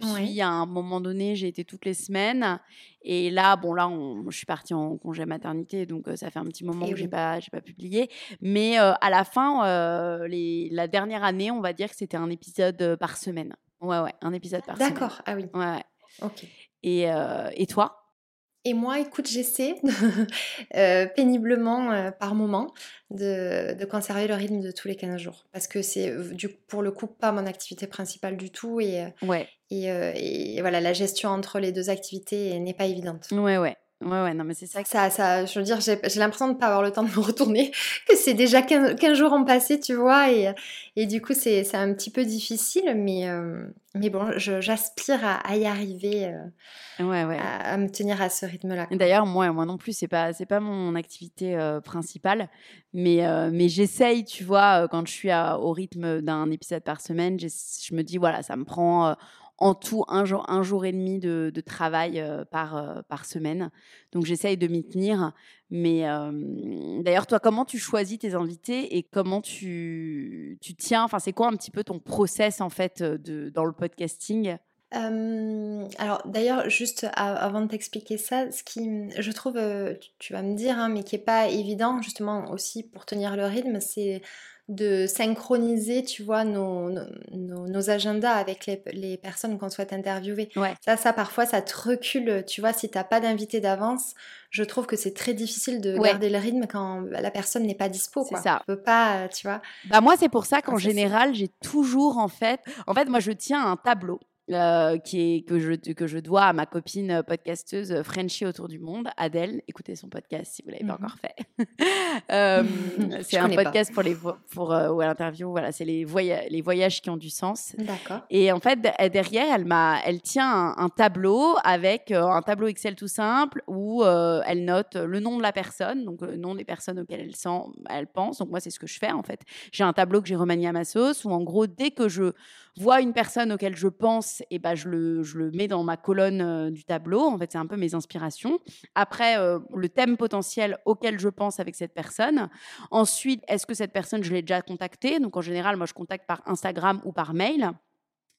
puis, à un moment donné, j'ai été toutes les semaines. Et là, bon, là, je suis partie en congé maternité, donc ça fait un petit moment que je n'ai pas, pas publié. Mais à la fin, les, la dernière année, on va dire que c'était un épisode par semaine. Ouais, ouais, un épisode par semaine. D'accord, ah oui. Ouais, ouais. Ok. Et, et toi? Et moi, écoute, j'essaie euh, péniblement euh, par moment de, conserver le rythme de tous les 15 jours. Parce que c'est euh, du, pour le coup pas mon activité principale du tout. Et, ouais. et, voilà, la gestion entre les deux activités n'est pas évidente. Ouais, ouais. Ouais, ouais, non, mais c'est ça. ça, ça je veux dire, j'ai, l'impression de ne pas avoir le temps de me retourner, que c'est déjà 15, jours en passé, tu vois, et, et du coup, c'est, un petit peu difficile, mais, euh, mais bon, j'aspire à, y arriver, euh, ouais, ouais. À, me tenir à ce rythme-là. D'ailleurs, moi, moi non plus, c'est pas, pas mon activité euh, principale, mais, mais j'essaye, tu vois, quand je suis au rythme d'un épisode par semaine, je me dis, voilà, ça me prend en tout un jour, et demi de, travail par, par semaine. Donc j'essaye de m'y tenir. Mais d'ailleurs, toi, comment tu choisis tes invités et comment tu, tu tiens? Enfin, c'est quoi un petit peu ton process en fait dans le podcasting? Alors d'ailleurs, juste avant de t'expliquer ça, ce qui, je trouve, tu, vas me dire, hein, mais qui est pas évident justement aussi pour tenir le rythme, c'est de synchroniser, tu vois, nos, nos, agendas avec les, les personnes qu'on souhaite interviewer. Ça, ça, parfois, ça te recule, tu vois, si t'as pas d'invité d'avance, je trouve que c'est très difficile de garder le rythme quand la personne n'est pas dispo. C'est ça. On peut pas, tu vois. Bah moi, c'est pour ça qu'en général, j'ai toujours, en fait, en fait, moi, je tiens un tableau. Euh, qui est, que, je, que je dois à ma copine podcasteuse Frenchie autour du monde, Adèle. Écoutez son podcast si vous ne l'avez pas mhm. encore fait. euh, c'est un podcast pour les pour euh, ou l'interview. Voilà, c'est les, voyages les voyages qui ont du sens. D'accord. Et en fait, derrière, elle m'a, elle tient un, tableau avec euh, un tableau Excel tout simple où elle note le nom de la personne, donc le nom des personnes auxquelles elle sent, elle pense. Donc moi, c'est ce que je fais en fait. J'ai un tableau que j'ai remanié à ma sauce où en gros, dès que je vois une personne auquel je pense, et ben je, le, je le mets dans ma colonne euh, du tableau. En fait, c'est un peu mes inspirations. Après, euh, le thème potentiel auquel je pense avec cette personne. Ensuite, est-ce que cette personne, je l'ai déjà contactée? Donc, en général, moi, je contacte par Instagram ou par mail.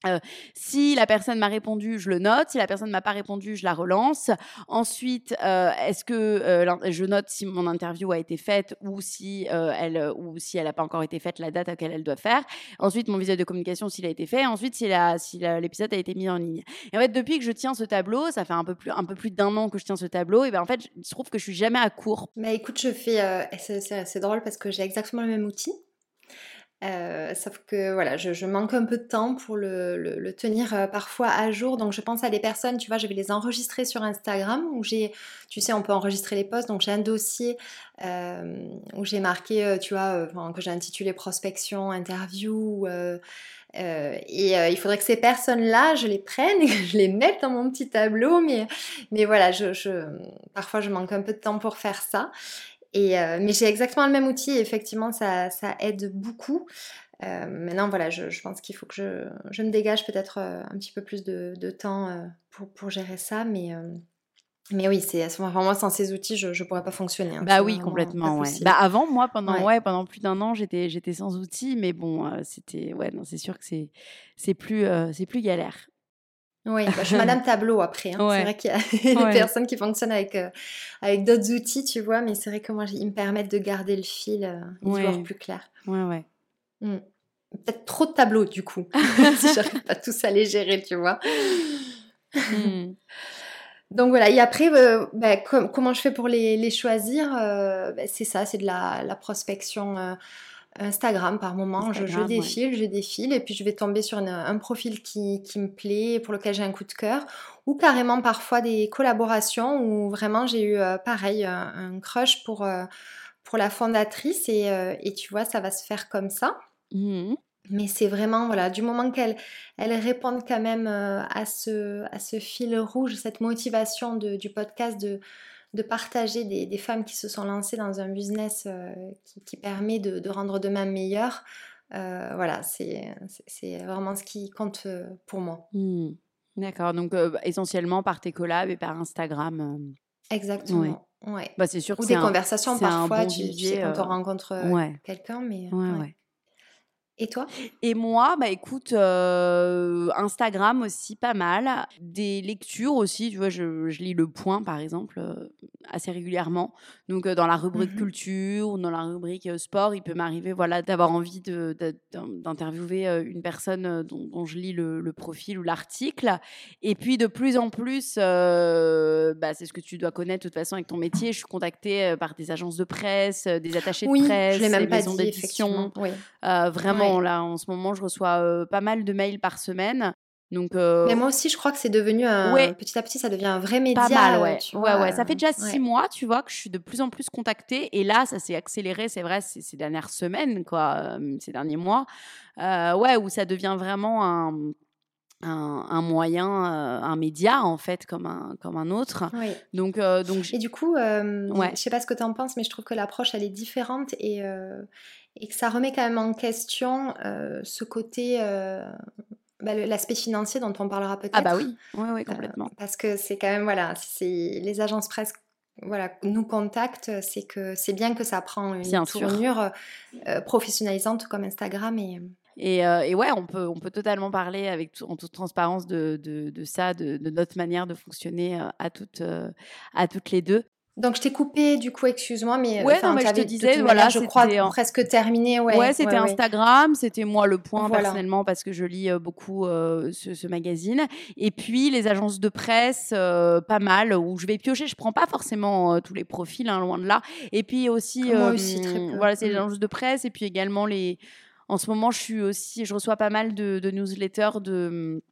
Euh, si la personne m'a répondu, je le note. Si la personne ne m'a pas répondu, je la relance. Ensuite, euh, est-ce que euh, je note si mon interview a été faite ou si elle ou si elle n'a pas encore été faite, la date à laquelle elle doit faire. Ensuite, mon visuel de communication s'il a été fait. Ensuite, si l'épisode a été mis en ligne. Et en fait, depuis que je tiens ce tableau, ça fait un peu plus un peu plus d'un an que je tiens ce tableau. Et ben en fait, je trouve que je suis jamais à court. Mais écoute, je fais. c'est drôle parce que j'ai exactement le même outil. Euh, sauf que voilà, je, manque un peu de temps pour le, tenir euh, parfois à jour. Donc je pense à des personnes, tu vois, je vais les enregistrer sur Instagram où j'ai, tu sais, on peut enregistrer les posts. Donc j'ai un dossier euh, où j'ai marqué, tu vois, que j'ai intitulé prospection, interview. et il faudrait que ces personnes-là, je les prenne et que je les mette dans mon petit tableau. Mais, mais voilà, je, parfois je manque un peu de temps pour faire ça. Euh, mais j'ai exactement le même outil et effectivement, ça, ça aide beaucoup. Euh, maintenant, voilà, je, je pense qu'il faut que je, je me dégage peut-être euh, un petit peu plus de, de temps pour, pour, gérer ça. Mais, mais oui, c'est enfin, moi, sans ces outils, je ne pourrais pas fonctionner. Hein, bah oui, complètement. Ouais. Bah avant, moi, pendant, ouais. pendant plus d'un an, j'étais sans outils. Mais bon, c'était. Ouais, non, c'est sûr que c'est plus, c'est plus galère. Oui, bah, je suis Madame Tableau après. Hein. C'est vrai qu'il y a des personnes qui fonctionnent avec, euh, avec d'autres outils, tu vois, mais c'est vrai que moi, ils me permettent de garder le fil euh, et de voir plus clair. Ouais, ouais. Mmh. Peut-être trop de tableaux, du coup, si j'arrive pas tous à les gérer, tu vois. Mmh. Donc voilà, et après, euh, bah, comment je fais pour les, les choisir bah, C'est ça, c'est de la, la prospection Instagram par moment. je, défile, je défile, et puis je vais tomber sur un profil qui, me plaît, pour lequel j'ai un coup de cœur, ou carrément parfois des collaborations où vraiment j'ai eu euh, pareil un, crush pour, euh, pour la fondatrice, et, euh, et, tu vois, ça va se faire comme ça. Mmh Mais c'est vraiment, voilà, du moment qu'elle elle répond quand même à, ce, à ce fil rouge, cette motivation du podcast de de partager des, femmes qui se sont lancées dans un business euh, qui, permet de, rendre demain meilleur. Euh, voilà, c'est vraiment ce qui compte euh, pour moi. Mmh. D'accord, donc essentiellement par tes collabs et par Instagram. Exactement. Ouais. Bah, c'est sûr Ou que des un, conversations parfois, bon tu, sais, quand on rencontre Ouais, quelqu'un, mais ouais. Et toi? Et moi, bah écoute, euh, Instagram aussi pas mal. Des lectures aussi, tu vois, je, je lis Le Point par exemple euh, assez régulièrement. Donc euh, dans la rubrique Mhm. culture ou dans la rubrique sport, il peut m'arriver voilà, d'avoir envie de- de- d'in- d'interviewer une personne dont, dont je lis le, le profil ou l'article. Et puis de plus en plus, bah, c'est ce que tu dois connaître de toute façon avec ton métier, je suis contactée par des agences de presse, des attachés de je presse, des pas maisons dit, d'édition. Oui. Vraiment, Ouais. Là, en ce moment, je reçois euh, pas mal de mails par semaine. Donc, Mais euh, moi aussi, je crois que c'est devenu un. ouais, Petit à petit, ça devient un vrai pas média, mal, euh, ouais. Ouais. Ça fait déjà euh, six mois, tu vois, que je suis de plus en plus contactée. Et là, ça s'est accéléré, c'est vrai, ces, ces dernières semaines, quoi, euh, ces derniers mois. Euh, ouais, où ça devient vraiment un, un, un moyen, euh, un média, en fait, comme un, comme un autre. Oui. Donc, euh, donc Et du coup, euh, ouais. je sais pas ce que tu en penses, mais je trouve que l'approche, elle est différente et, euh, et que ça remet quand même en question euh, ce côté, euh, bah, l'aspect financier dont on parlera Ah bah peut-être. oui, ouais, ouais, Euh, complètement. parce que c'est quand même, voilà, c'est les agences presse voilà, nous contactent, c'est que c'est bien que ça prend une Bien tournure professionnalisante comme Instagram et Et, euh, et ouais, on peut, on peut totalement parler avec tout- en toute transparence de, de, de ça, de, de notre manière de fonctionner à toutes, à toutes les deux. Donc je t'ai coupé du coup, excuse-moi, mais Ouais, enfin, non, mais je te disais, voilà, je crois en- presque terminé, ouais, Ouais, c'était ouais, ouais. Instagram, c'était moi le point Voilà. personnellement parce que je lis euh, beaucoup euh, ce, ce magazine. Et puis les agences de presse, euh, pas mal, où je vais piocher. Je prends pas forcément euh, tous les profils, hein, loin de là. Et puis aussi, Moi aussi, très peu. voilà, c'est les Mm. agences de presse. Et puis également les. En ce moment, je suis aussi, je reçois pas mal de, de newsletters de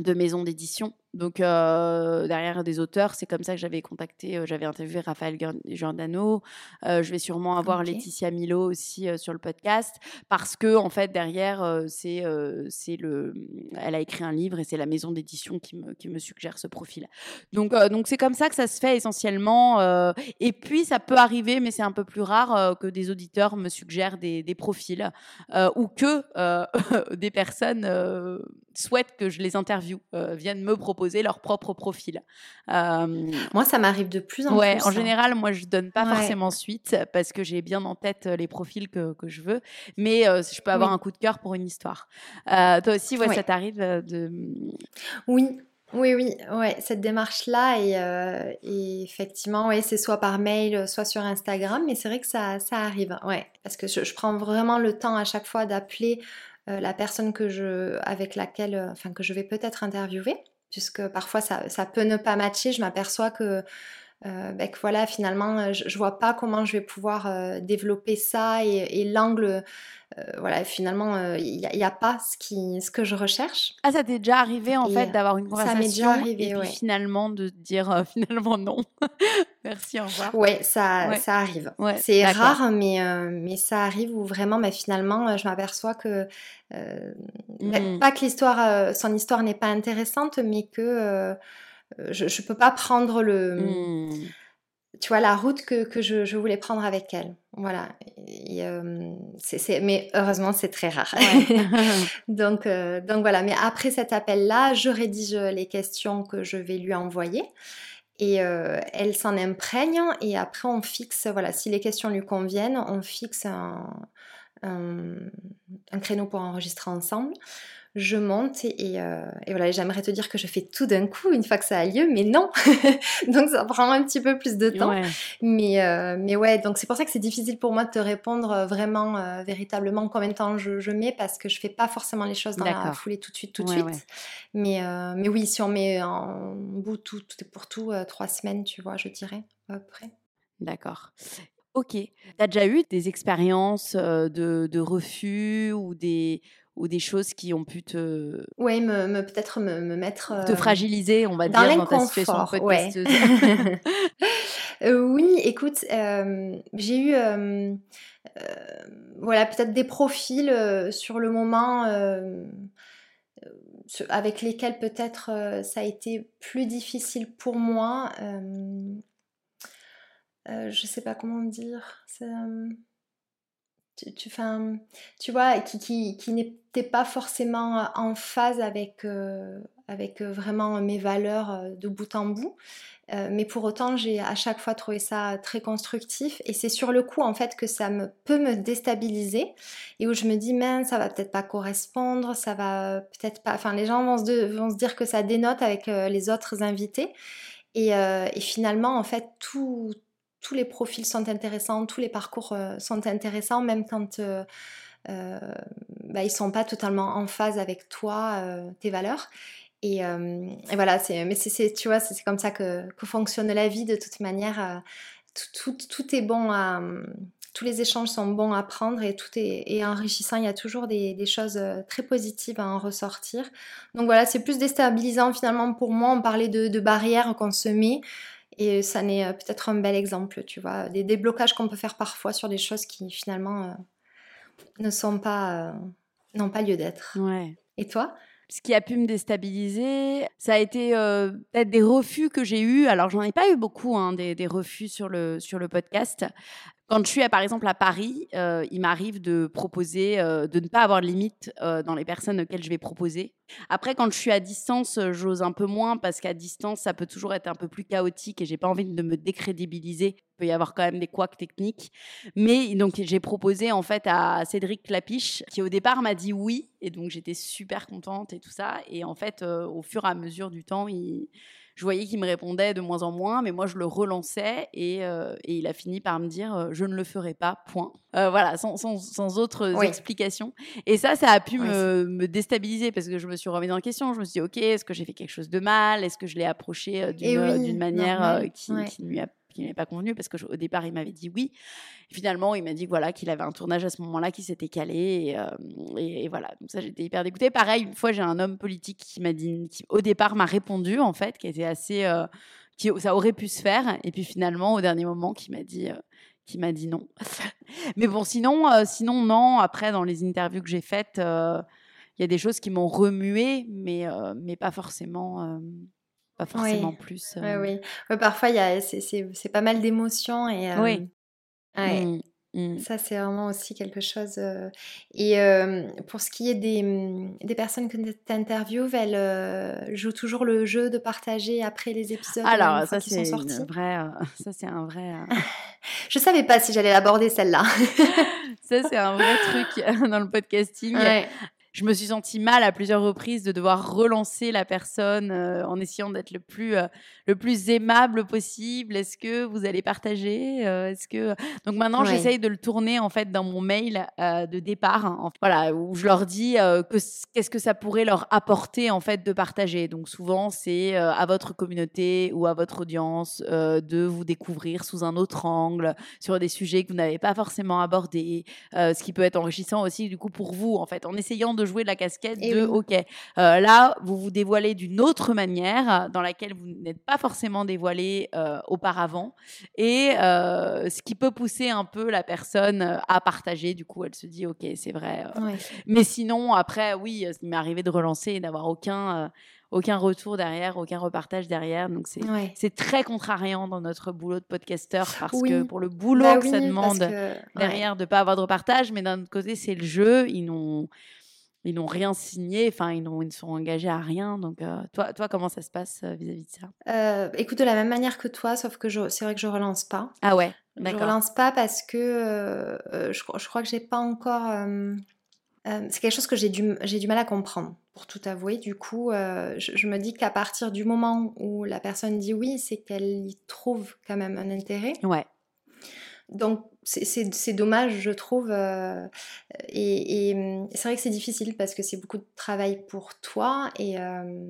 de maisons d'édition. Donc euh, derrière des auteurs, c'est comme ça que j'avais contacté, euh, j'avais interviewé Raphaël Gior- Giordano. Euh, je vais sûrement avoir. Laetitia Milo aussi sur le podcast parce que en fait derrière c'est c'est le, elle a écrit un livre et c'est la maison d'édition qui me qui me suggère ce profil. Donc donc c'est comme ça que ça se fait essentiellement. et puis ça peut arriver, mais c'est un peu plus rare que des auditeurs me suggèrent des, des profils ou que des personnes souhaitent que je les interviewe, viennent me proposer leur propre profil. Euh, Moi, ça m'arrive de plus en ouais, plus. en hein. général, moi, je donne pas Ouais. forcément suite parce que j'ai bien en tête euh, les profils que, que je veux, mais euh, je peux avoir Oui. un coup de cœur pour une histoire. Euh, toi aussi, ouais, Ouais. ça t'arrive de. Oui, oui, oui, ouais, cette démarche-là, et, et effectivement, ouais, c'est soit par mail, soit sur Instagram, mais c'est vrai que ça, ça arrive, ouais, parce que je, je prends vraiment le temps à chaque fois d'appeler euh, la personne que je, avec laquelle, euh, enfin, que je vais peut-être interviewer, puisque parfois ça, ça peut ne pas matcher, je m'aperçois que, euh, ben, que voilà, finalement, euh, je, je vois pas comment je vais pouvoir euh, développer ça et, et l'angle, euh, voilà, finalement, il n'y a, pas ce, qui, ce que je recherche. Ah, ça t'est déjà arrivé en Et, fait d'avoir une ça m'est déjà conversation arrivé, et puis ouais. finalement de dire finalement non. Merci, au revoir. Ouais, ça, Ouais. ça arrive. Ouais, c'est rare, mais, mais ça arrive où vraiment, bah, finalement, euh, je m'aperçois que, euh, bah, Mm. pas que l'histoire, son histoire n'est pas intéressante, mais que je, je peux pas prendre le, Mm. tu vois, la route que, que je, je voulais prendre avec elle. Voilà. Et, euh, mais heureusement, c'est très rare. Ouais. donc, euh, donc voilà. Mais après cet appel-là, je rédige les questions que je vais lui envoyer. Et euh, elle s'en imprègne et après on fixe, voilà, si les questions lui conviennent, on fixe un, un, un créneau pour enregistrer ensemble. Je monte et, euh, et voilà, j'aimerais te dire que je fais tout d'un coup une fois que ça a lieu, mais non. donc ça prend un petit peu plus de temps. Ouais. Mais, euh, mais ouais, donc c'est pour ça que c'est difficile pour moi de te répondre euh, vraiment, euh, véritablement combien de temps je, je mets parce que je fais pas forcément les choses dans la foulée tout de suite, tout de Ouais, suite. ouais. Mais, mais oui, si on met en bout tout, tout et pour tout, trois semaines, tu vois, je dirais, à peu près. D'accord. Ok. Tu as déjà eu des expériences de, de refus ou des, ou des choses qui ont pu te, Ouais, me, me- peut-être me, me mettre te euh, fragiliser, on va dans dire, dans ta situation. Ouais. Euh, oui, écoute, euh, j'ai eu euh, voilà, peut-être des profils sur le moment avec lesquels peut-être ça a été plus difficile pour moi. Je sais pas comment dire. c'est, euh, tu, tu, tu vois, qui, qui, qui n'était pas forcément en phase avec, avec vraiment mes valeurs de bout en bout. Euh, mais pour autant, j'ai à chaque fois trouvé ça très constructif. Et c'est sur le coup, en fait, que ça me, peut me déstabiliser. Et où je me dis, mais ça va peut-être pas correspondre, ça va peut-être pas. Enfin, les gens vont se, vont se dire que ça dénote avec euh, les autres invités. Et, euh, et finalement, en fait, tous les profils sont intéressants, tous les parcours sont intéressants, même quand. Euh, bah, ils sont pas totalement en phase avec toi, tes valeurs. Et, euh, voilà, mais c'est, tu vois, c'est comme ça que, fonctionne la vie de toute manière. Euh, tout, est bon tous les échanges sont bons à prendre et tout est, enrichissant. Il y a toujours des, choses euh, très positives à en ressortir. Donc voilà, c'est plus déstabilisant finalement pour moi. On parlait de barrières qu'on se met. Et ça n'est peut-être un bel exemple, tu vois, des déblocages qu'on peut faire parfois sur des choses qui finalement ne sont pas, n'ont pas lieu d'être. Ouais. Et toi? Ce qui a pu me déstabiliser, ça a été euh, peut-être des refus que j'ai eus. Alors, j'en ai pas eu beaucoup, hein, des, des, refus sur le, sur le podcast. Quand je suis, par exemple, à Paris, euh, il m'arrive de proposer, euh, de ne pas avoir de limite euh, dans les personnes auxquelles je vais proposer. Après, quand je suis à distance, j'ose un peu moins parce qu'à distance, ça peut toujours être un peu plus chaotique et j'ai pas envie de me décrédibiliser. Il peut y avoir quand même des couacs techniques. Mais donc, j'ai proposé en fait à Cédric Clapiche, qui au départ m'a dit oui. Et donc, j'étais super contente et tout ça. Et en fait, au fur et à mesure du temps, il je voyais qu'il me répondait de moins en moins, mais moi je le relançais et, euh, il a fini par me dire euh, je ne le ferai pas, point. Euh, voilà, sans, sans, autres explications. Et ça, ça a pu me, me, déstabiliser parce que je me suis remise en question. Je me suis dit ok, est-ce que j'ai fait quelque chose de mal? Est-ce que je l'ai approché d'une manière qui, qui, lui a qui n'avait pas convenu parce qu'au départ il m'avait dit oui. finalement il m'a dit voilà qu'il avait un tournage à ce moment-là qui s'était calé euh, et, voilà. Donc ça j'étais hyper dégoûtée. Pareil une fois j'ai un homme politique qui m'a dit qui au départ m'a répondu en fait qui était assez euh, qui ça aurait pu se faire et puis finalement au dernier moment qui m'a dit euh, qui m'a dit non. Mais bon sinon sinon non après dans les interviews que j'ai faites il y a des choses qui m'ont remué mais mais pas forcément pas forcément plus. Euh. Oui, oui. parfois, c'est pas mal d'émotions. Et, oui. Mmh, mmh. Ça, c'est vraiment aussi quelque chose. Euh, et pour ce qui est des, mmh, des personnes que tu interviews, elles euh, jouent toujours le jeu de partager après les épisodes Alors, ça, c'est vrai. ça, c'est un vrai. Je savais pas si j'allais aborder celle-là. ça, c'est un vrai truc dans le podcasting. Ouais je me suis sentie mal à plusieurs reprises de devoir relancer la personne euh, en essayant d'être le plus euh, le plus aimable possible. Est-ce que vous allez partager euh, Est-ce que donc maintenant j'essaye de le tourner en fait dans mon mail de départ, hein, voilà où je leur dis que qu'est-ce que ça pourrait leur apporter en fait de partager. Donc souvent c'est à votre communauté ou à votre audience de vous découvrir sous un autre angle sur des sujets que vous n'avez pas forcément abordés, ce qui peut être enrichissant aussi du coup pour vous en fait en essayant de de jouer la casquette de OK, euh, là, vous vous dévoilez d'une autre manière dans laquelle vous n'êtes pas forcément dévoilé euh, auparavant et euh, ce qui peut pousser un peu la personne à partager. Du coup, elle se dit OK, c'est vrai. Mais sinon, après, oui, il m'est arrivé de relancer et d'avoir aucun aucun retour derrière, aucun repartage derrière. Donc c'est c'est très contrariant dans notre boulot de podcasteur parce que pour le boulot bah que ça demande derrière de pas avoir de repartage, mais d'un autre côté c'est le jeu. Ils n'ont ils n'ont rien signé, enfin ils, ils ne sont engagés à rien. Donc euh, toi, toi, comment ça se passe euh, vis-à-vis de ça? Euh, Écoute, de la même manière que toi, sauf que c'est vrai que je relance pas. Ah ouais, d'accord. Je relance pas parce que je, je, crois que j'ai pas encore. c'est quelque chose que j'ai du, j'ai du mal à comprendre, pour tout avouer. Du coup, je, je, me dis qu'à partir du moment où la personne dit oui, c'est qu'elle y trouve quand même un intérêt. Ouais. Donc c'est dommage, je trouve. Euh, et, hum, c'est vrai que c'est difficile parce que c'est beaucoup de travail pour toi. Et, euh,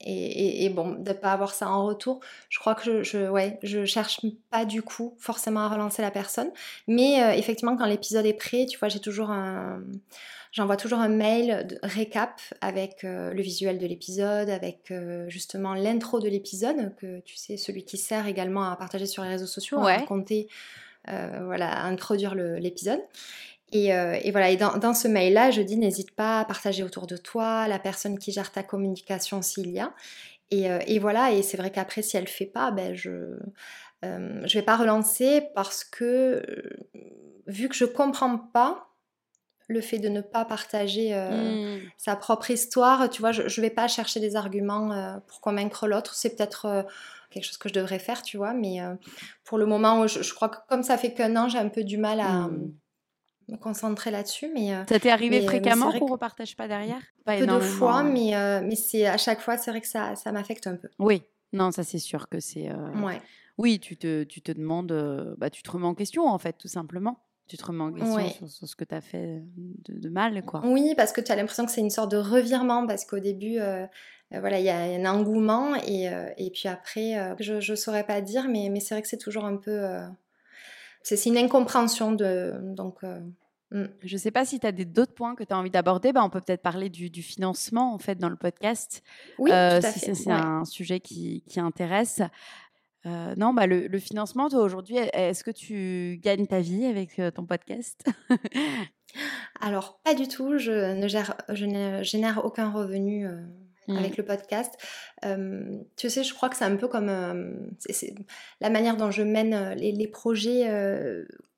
et, bon, de ne pas avoir ça en retour, je crois que je, je, ouais, je cherche pas du coup forcément à relancer la personne. Mais euh, effectivement, quand l'épisode est prêt, tu vois, j'ai toujours un. J'envoie toujours un mail de récap avec le visuel de l'épisode, avec justement l'intro de l'épisode, que tu sais, celui qui sert également à partager sur les réseaux sociaux, à raconter euh, voilà, introduire l'épisode. Et, euh, et, voilà, et dans, ce mail-là, je dis n'hésite pas à partager autour de toi la personne qui gère ta communication s'il y a. Et, euh, et, voilà, et c'est vrai qu'après, si elle ne fait pas, ben je ne vais pas relancer parce que vu que je comprends pas le fait de ne pas partager Mmh. sa propre histoire. Tu vois, je ne vais pas chercher des arguments pour convaincre l'autre. C'est peut-être quelque chose que je devrais faire, tu vois. Mais pour le moment, je, je, crois que comme ça fait qu'un an, j'ai un peu du mal à Mmh. me concentrer là-dessus. Mais ça t'est arrivé mais- fréquemment qu'on que- repartage pas derrière? Pas peu de fois, hein. mais, euh, mais c'est à chaque fois, c'est vrai que ça, ça m'affecte un peu. Oui, non, ça c'est sûr que c'est. euh, Ouais. Oui, tu te, tu te demandes, euh, bah, tu te remets en question en fait, tout simplement. Tu te remets en question Ouais. sur, sur ce que tu as fait de, de mal, quoi. Oui, parce que tu as l'impression que c'est une sorte de revirement, parce qu'au début, euh, euh, voilà, il y a un engouement, et, euh, et puis après, euh, je ne saurais pas dire, mais, mais c'est vrai que c'est toujours un peu... euh, c'est une incompréhension, de, donc... euh, mm. Je sais pas si tu as d'autres points que tu as envie d'aborder. Bah, on peut peut-être parler du, du financement en fait dans le podcast. Oui, Euh, si c'est c'est ouais. un sujet qui, qui intéresse. Euh, non, bah, le, le financement, toi aujourd'hui, est-ce que tu gagnes ta vie avec euh, ton podcast? Alors, pas du tout, je ne, gère, je ne génère aucun revenu euh, avec le podcast. Euh, tu sais, je crois que c'est un peu comme c'est- c'est la manière dont je mène les, les projets,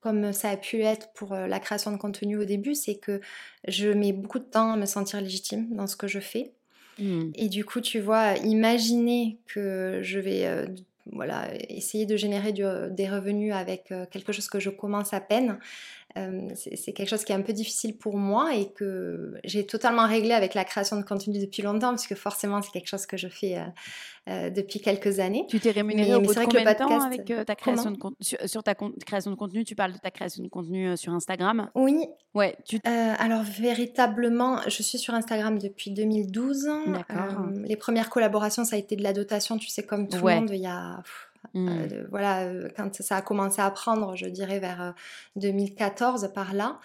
comme ça a pu être pour la création de contenu au début, c'est que je mets beaucoup de temps à me sentir légitime dans ce que je fais. Hmm. Et du coup, tu vois, imaginer que je vais voilà, essayer de générer des revenus avec euh, quelque chose que je commence à peine, euh, c'est quelque chose qui est un peu difficile pour moi et que j'ai totalement réglé avec la création de contenu depuis longtemps, parce que forcément, c'est quelque chose que je fais euh, euh, depuis quelques années. Tu t'es rémunéré Mais- au bout de combien de temps podcast- avec ta création Comment de contenu sur, sur ta création de contenu? Tu parles de ta création de contenu sur Instagram Oui, Ouais, tu alors véritablement, je suis sur Instagram depuis 2012. D'accord. Les premières collaborations, ça a été de la dotation, tu sais, comme tout Ouais. le monde, il y a... pff, Euh, voilà, euh, quand ça a commencé à prendre, je dirais vers euh, 2014 par là.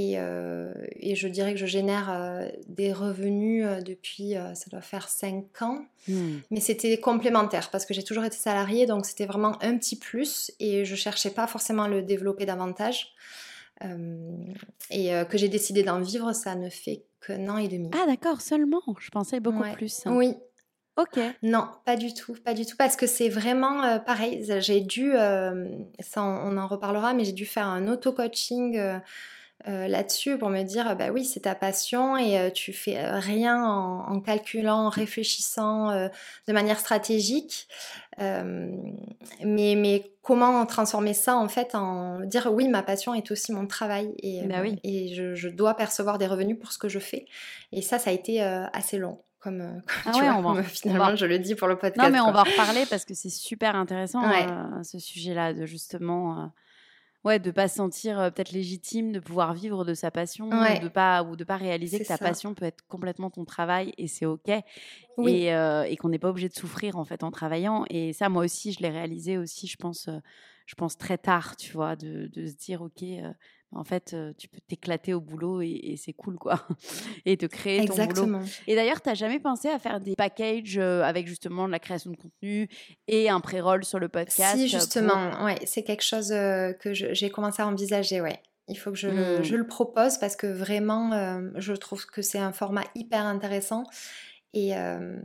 Et, euh, et je dirais que je génère euh, des revenus euh, depuis, euh, ça doit faire 5 ans. Hmm. Mais c'était complémentaire parce que j'ai toujours été salariée, donc c'était vraiment un petit plus et je cherchais pas forcément à le développer davantage. Euh, et euh, que j'ai décidé d'en vivre, ça ne fait qu'un an et demi. Ah d'accord, seulement. Je pensais beaucoup Ouais. plus. hein. Oui, Ok. non, pas du tout, pas du tout, parce que c'est vraiment euh, pareil. J'ai dû, euh, ça on en reparlera, mais j'ai dû faire un auto-coaching euh, là-dessus pour me dire, bah oui, c'est ta passion et tu fais rien en, en calculant, en réfléchissant de manière stratégique. Mais, mais comment transformer ça en fait en dire, oui, ma passion est aussi mon travail et, Bah oui. et je, je dois percevoir des revenus pour ce que je fais. Et ça, ça a été assez long. Comme, euh, Ah tu ouais, vois, on va- comme, on finalement, va- je le dis pour le podcast. Non, mais on va en reparler parce que c'est super intéressant Ouais. euh, ce sujet-là, de justement, euh, ouais, de pas se sentir euh, peut-être légitime, de pouvoir vivre de sa passion, Ouais. ou de pas ou de pas réaliser que ta ça. passion peut être complètement ton travail et c'est ok, Oui. et, euh, et qu'on n'est pas obligé de souffrir en fait en travaillant. Et ça, moi aussi, je l'ai réalisé aussi, je pense, euh, je pense très tard, tu vois, de, de se dire ok. euh, en fait, tu peux t'éclater au boulot et, et c'est cool, quoi. Et te créer ton boulot. Exactement. Et d'ailleurs, tu n'as jamais pensé à faire des packages avec justement de la création de contenu et un pré-roll sur le podcast Si, justement, ouais, c'est quelque chose que j'ai commencé à envisager, ouais. Il faut que je, le, je le propose parce que vraiment, euh, je trouve que c'est un format hyper intéressant. Et, euh,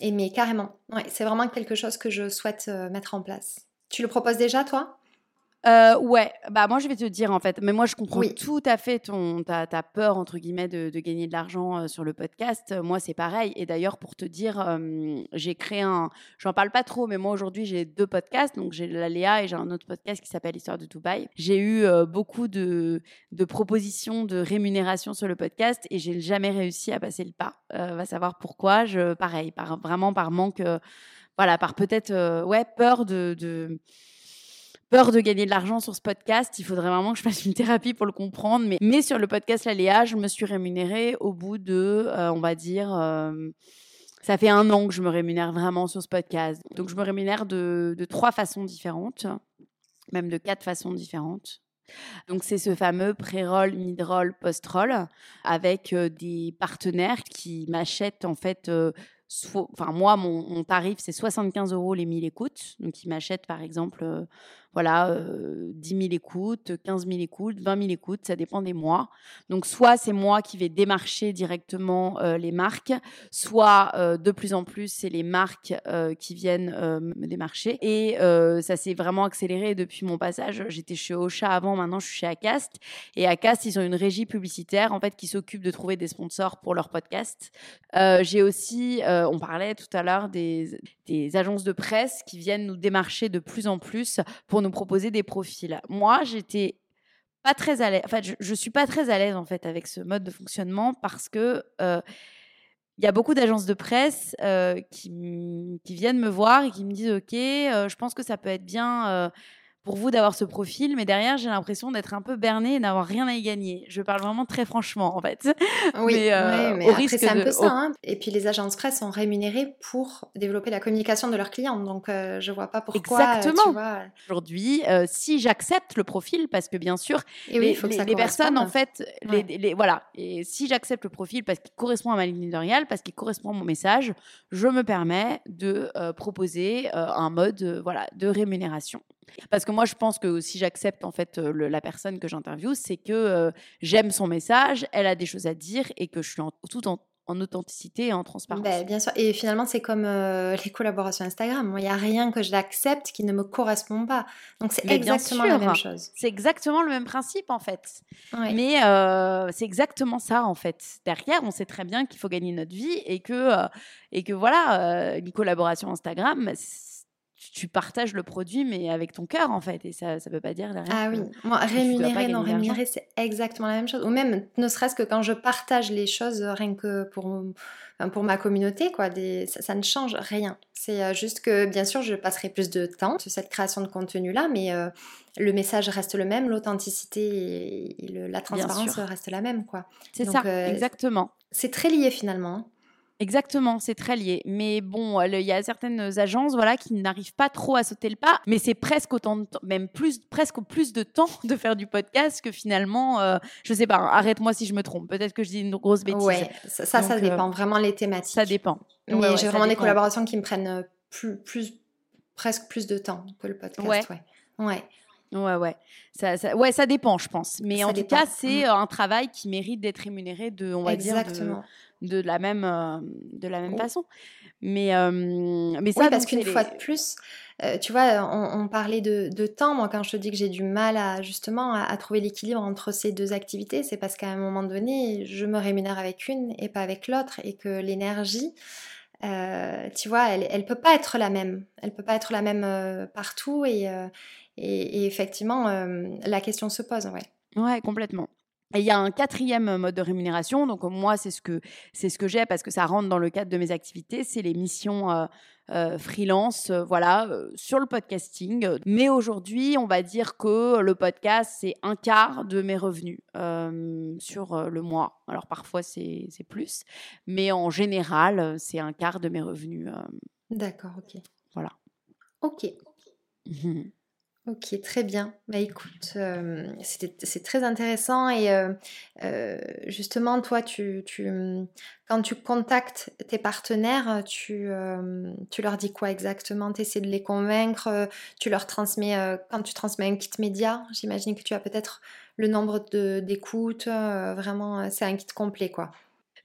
et mais carrément, ouais, c'est vraiment quelque chose que je souhaite euh, mettre en place. Tu le proposes déjà, toi? Euh, ouais, bah moi je vais te dire en fait, mais moi je comprends Oui. tout à fait ton ta, ta peur entre guillemets de, de gagner de l'argent euh, sur le podcast. Euh, Moi c'est pareil. Et d'ailleurs pour te dire, euh, j'ai créé un, j'en parle pas trop, mais moi aujourd'hui j'ai deux podcasts, donc j'ai la Léa et j'ai un autre podcast qui s'appelle Histoire de Dubaï. J'ai eu euh, beaucoup de de propositions de rémunération sur le podcast et j'ai jamais réussi à passer le pas. Euh, va savoir pourquoi. Je pareil, par vraiment par manque, euh, voilà, par peut-être euh, ouais peur de, de peur de gagner de l'argent sur ce podcast. Il faudrait vraiment que je fasse une thérapie pour le comprendre. Mais, sur le podcast La Léa, je me suis rémunérée au bout de, euh, on va dire, euh, ça fait un an que je me rémunère vraiment sur ce podcast. Donc je me rémunère de, trois façons différentes, même de quatre façons différentes. Donc c'est ce fameux pré-roll, mid-roll, post-roll avec euh, des partenaires qui m'achètent en fait enfin moi mon, mon tarif c'est 75 euros les 1000 écoutes donc ils m'achètent par exemple euh, voilà, 10 000 écoutes, 15 000 écoutes, 20 000 écoutes, ça dépend des mois. Donc, soit c'est moi qui vais démarcher directement les marques, soit de plus en plus, c'est les marques qui viennent me démarcher. Et ça s'est vraiment accéléré depuis mon passage. J'étais chez Ocha avant, maintenant je suis chez Acast. Et Acast, ils ont une régie publicitaire en fait qui s'occupe de trouver des sponsors pour leur podcast. J'ai aussi, on parlait tout à l'heure des, des agences de presse qui viennent nous démarcher de plus en plus pour nous proposer des profils. Moi, j'étais pas très à l'aise. En fait, je, je, suis pas très à l'aise en fait avec ce mode de fonctionnement parce que euh, il y a beaucoup d'agences de presse euh, qui, qui, viennent me voir et qui me disent ok, euh, je pense que ça peut être bien pour vous d'avoir ce profil, mais derrière, j'ai l'impression d'être un peu berné et d'avoir rien à y gagner. Je parle vraiment très franchement, en fait. Oui, mais, euh, mais après, c'est un peu ça. Hein. Et puis, les agences presse sont rémunérées pour développer la communication de leurs clients. Donc, euh, je vois pas pourquoi. Euh, Exactement. Aujourd'hui, euh, si j'accepte le profil, parce que bien sûr, et oui, les, faut que ça les personnes, en fait, les, les, voilà. Et si j'accepte le profil parce qu'il correspond à ma ligne éditoriale, parce qu'il correspond à mon message, je me permets de proposer un mode voilà, de rémunération. Parce que moi, je pense que si j'accepte en fait la personne que j'interviewe, c'est que j'aime son message, elle a des choses à dire et que je suis en, tout en, authenticité et en transparence. Ben, bien sûr. Et finalement, c'est comme les collaborations Instagram. Il n'y a rien que j'accepte qui ne me correspond pas. Donc, c'est exactement la même chose. C'est exactement le même principe, en fait. Mais c'est exactement ça, en fait. Derrière, on sait très bien qu'il faut gagner notre vie et que, et que voilà, une collaboration Instagram, tu partages le produit, mais avec ton cœur, en fait. Et ça ne veut pas dire derrière. Ah oui, moi, rémunérer, non, rémunérer, c'est exactement la même chose. Ou même, ne serait-ce que quand je partage les choses, rien que pour, pour ma communauté, quoi, des, ça, ne change rien. C'est euh, juste que, bien sûr, je passerai plus de temps sur cette création de contenu-là, mais euh, le message reste le même, l'authenticité et, la transparence reste la même, quoi. C'est ça, euh, exactement. C'est très lié, finalement. Exactement, c'est très lié. Mais bon, il y a certaines agences voilà, qui n'arrivent pas trop à sauter le pas, mais c'est presque autant de temps, même plus, presque plus de temps de faire du podcast que finalement, euh, je sais pas, arrête-moi si je me trompe, peut-être que je dis une grosse bêtise. Ouais, ça, ça, dépend, euh, vraiment les thématiques. Ça dépend. Mais j'ai vraiment des collaborations qui me prennent euh, plus, plus, presque plus de temps que le podcast. Ouais. ouais. Ouais, ouais. Ça, ça, ouais, ça dépend, je pense. Mais en tout cas, c'est mm. un travail qui mérite d'être rémunéré de, on va Exactement. dire, de la même, euh, de la même façon. Mais, euh, mais ça, oui, parce qu'une fois de plus, euh, tu vois, on, parlait de, de, temps. Moi, quand je te dis que j'ai du mal à justement à, trouver l'équilibre entre ces deux activités, c'est parce qu'à un moment donné, je me rémunère avec une et pas avec l'autre, et que l'énergie, tu vois, elle, elle peut pas être la même. Elle peut pas être la même partout, et, et effectivement, la question se pose, ouais. Ouais, complètement. Et il y a un quatrième mode de rémunération. Donc moi, c'est ce que c'est ce que j'ai parce que ça rentre dans le cadre de mes activités. C'est les missions euh, euh, freelance, euh, voilà, sur le podcasting. Mais aujourd'hui, on va dire que le podcast c'est un quart de mes revenus sur le mois. Alors parfois c'est plus, mais en général, c'est un quart de mes revenus. D'accord, ok. Voilà. Ok. Ok, très bien. Bah écoute, euh, c'est très intéressant et euh, euh, justement, toi, tu, quand tu contactes tes partenaires, tu, tu leur dis quoi exactement? Tu essaies de les convaincre, tu leur transmets, quand tu transmets un kit média, j'imagine que tu as peut-être le nombre d'écoutes, vraiment, c'est un kit complet, quoi.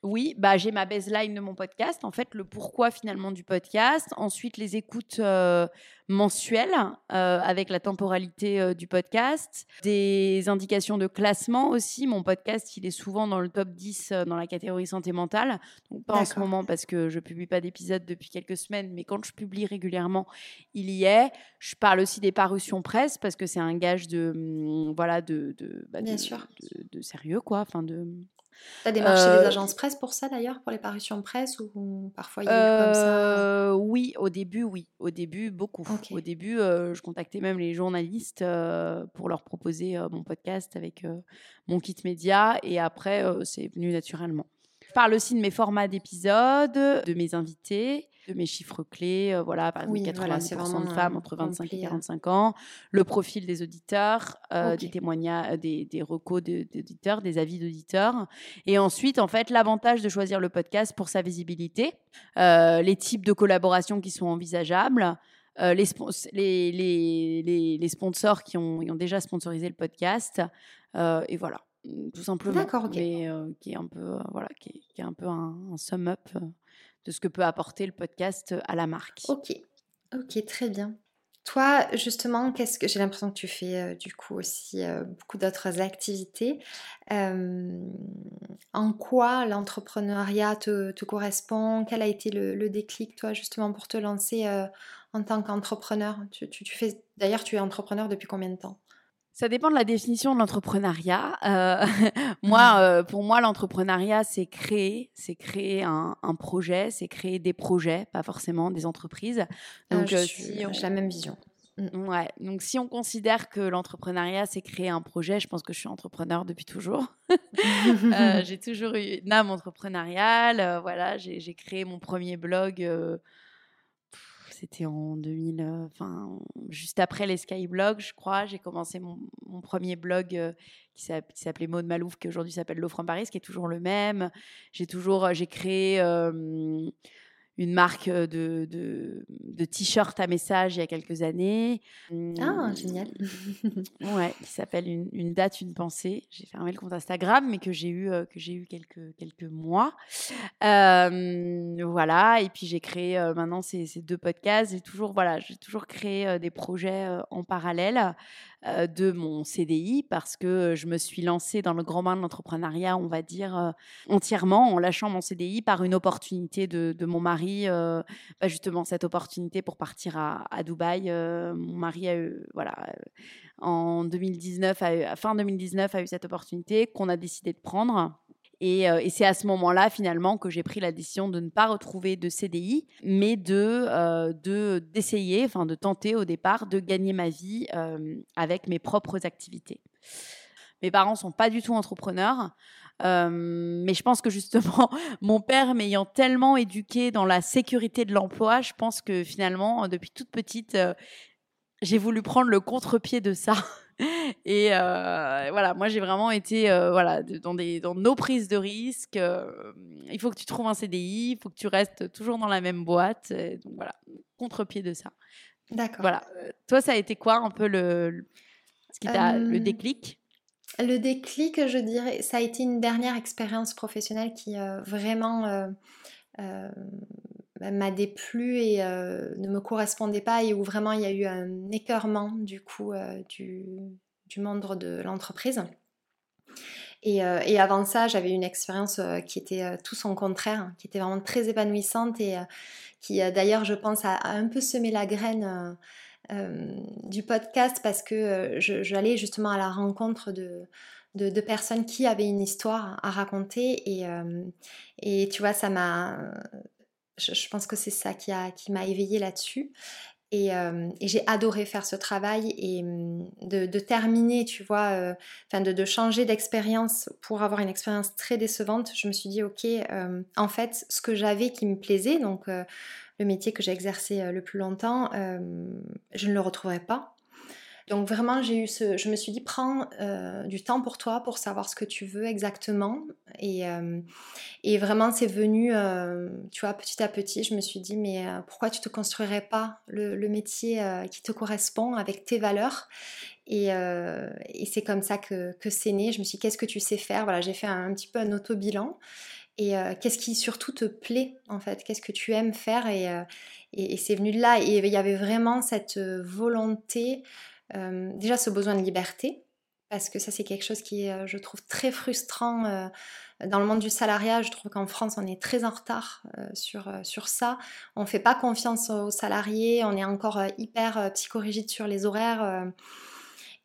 Oui, bah, j'ai ma baseline de mon podcast, en fait, le pourquoi finalement du podcast. Ensuite, les écoutes euh, mensuelles euh, avec la temporalité euh, du podcast. Des indications de classement aussi. Mon podcast, il est souvent dans le top 10 dans la catégorie santé mentale. Donc, pas en ce moment parce que je publie pas d'épisode depuis quelques semaines, mais quand je publie régulièrement, il y est. Je parle aussi des parutions presse parce que c'est un gage de, hum, voilà, de, de, bah, Bien sûr. de, sérieux, quoi. Enfin, de T'as démarché euh, des agences presse pour ça d'ailleurs, pour les parutions presse ou parfois il y a eu comme ça euh, Oui, au début, oui. Au début, beaucoup. Au début, euh, je contactais même les journalistes pour leur proposer mon podcast avec mon kit média et après, c'est venu naturellement. Je parle aussi de mes formats d'épisodes, de mes invités de mes chiffres clés, euh, voilà, par exemple, 80% de femmes entre 25 et 45 ans, le profil des auditeurs, euh, des témoignages, euh, des, des recos d'auditeurs, des avis d'auditeurs. Et ensuite, en fait, l'avantage de choisir le podcast pour sa visibilité, les types de collaborations qui sont envisageables, les, les, les, les, sponsors qui ont, ont, déjà sponsorisé le podcast. et voilà, tout simplement. D'accord. Mais qui est un peu, voilà, qui est, un peu un, un sum-up de ce que peut apporter le podcast à la marque. Ok, ok, très bien. Toi, justement, qu'est-ce que j'ai l'impression que tu fais euh, du coup aussi euh, beaucoup d'autres activités. en quoi l'entrepreneuriat te, correspond? Quel a été le, déclic, toi, justement, pour te lancer euh, en tant qu'entrepreneur? Tu, fais D'ailleurs, tu es entrepreneur depuis combien de temps? Ça dépend de la définition de l'entrepreneuriat. moi, pour moi, l'entrepreneuriat, c'est créer, c'est créer un, projet, c'est créer des projets, pas forcément des entreprises. Ah, Donc, j'ai la même vision. Mm. Ouais. Donc, si on considère que l'entrepreneuriat, c'est créer un projet, je pense que je suis entrepreneur depuis toujours. j'ai toujours eu une âme entrepreneuriale. voilà, j'ai créé mon premier blog c'était en 2000, euh, enfin, juste après les Skyblogs, je crois. J'ai commencé mon, premier blog euh, qui s'appelait Maud Malouf, qui aujourd'hui s'appelle L'Offre en Paris, qui est toujours le même. J'ai toujours, j'ai créé une marque de, de, t-shirts à message il y a quelques années. Ah, génial. ouais, qui s'appelle une, date, une pensée. J'ai fermé le compte Instagram, mais que j'ai eu, que j'ai eu quelques, quelques mois. voilà, et puis j'ai créé maintenant ces, ces, deux podcasts. J'ai toujours, voilà, j'ai toujours créé des projets en parallèle. Euh, de mon CDI parce que je me suis lancée dans le grand bain de l'entrepreneuriat, on va dire, euh, entièrement en lâchant mon CDI par une opportunité de, mon mari, euh, bah, justement cette opportunité pour partir à, Dubaï. mon mari a eu, voilà, en 2019, à fin 2019, a eu cette opportunité qu'on a décidé de prendre. Euh, et, c'est à ce moment-là, finalement, que j'ai pris la décision de ne pas retrouver de CDI, mais de euh, d'essayer, enfin de tenter au départ de gagner ma vie euh, avec mes propres activités. Mes parents sont pas du tout entrepreneurs. mais je pense que justement, mon père m'ayant tellement éduqué dans la sécurité de l'emploi, je pense que finalement, depuis toute petite, j'ai voulu prendre le contre-pied de ça. Et euh, voilà, moi j'ai vraiment été euh, voilà, dans, des, dans nos prises de risques. Euh, il faut que tu trouves un CDI, il faut que tu restes toujours dans la même boîte. donc voilà, contre-pied de ça. D'accord. Voilà. Toi, ça a été quoi un peu le, ce qui t'a, le déclic? Le déclic, je dirais, ça a été une dernière expérience professionnelle qui vraiment m'a déplu et ne me correspondait pas et où vraiment il y a eu un écœurement du coup du, du, monde de l'entreprise. Et, et, avant ça, j'avais une expérience qui était tout son contraire, qui était vraiment très épanouissante et qui d'ailleurs, je pense, a, un peu semé la graine du podcast parce que j'allais justement à la rencontre de, de, personnes qui avaient une histoire à raconter et, et tu vois, ça m'a je, pense que c'est ça qui, a, qui m'a éveillée là-dessus. Et, euh, j'ai adoré faire ce travail et mm, de, terminer, tu vois, euh, de, changer d'expérience pour avoir une expérience très décevante. Je me suis dit, ok, euh, en fait, ce que j'avais qui me plaisait, donc le métier que j'ai exercé le plus longtemps, je ne le retrouverai pas donc vraiment, j'ai eu ce, je me suis dit, prends euh, du temps pour toi, pour savoir ce que tu veux exactement. Et, euh, et vraiment, c'est venu, euh, tu vois, petit à petit, je me suis dit, mais pourquoi tu te construirais pas le, métier qui te correspond avec tes valeurs? Et, et c'est comme ça que, que c'est né. Je me suis dit, qu'est-ce que tu sais faire? Voilà, j'ai fait un, petit peu un auto-bilan. Et qu'est-ce qui surtout te plaît en fait? Qu'est-ce que tu aimes faire? Et, et c'est venu de là. Et il y avait vraiment cette volonté euh, déjà ce besoin de liberté, parce que ça c'est quelque chose qui euh, je trouve, très frustrant euh, dans le monde du salariat. Je trouve qu'en France, on est très en retard sur, sur ça. On ne fait pas confiance aux salariés, on est encore hyper psychorigide sur les horaires.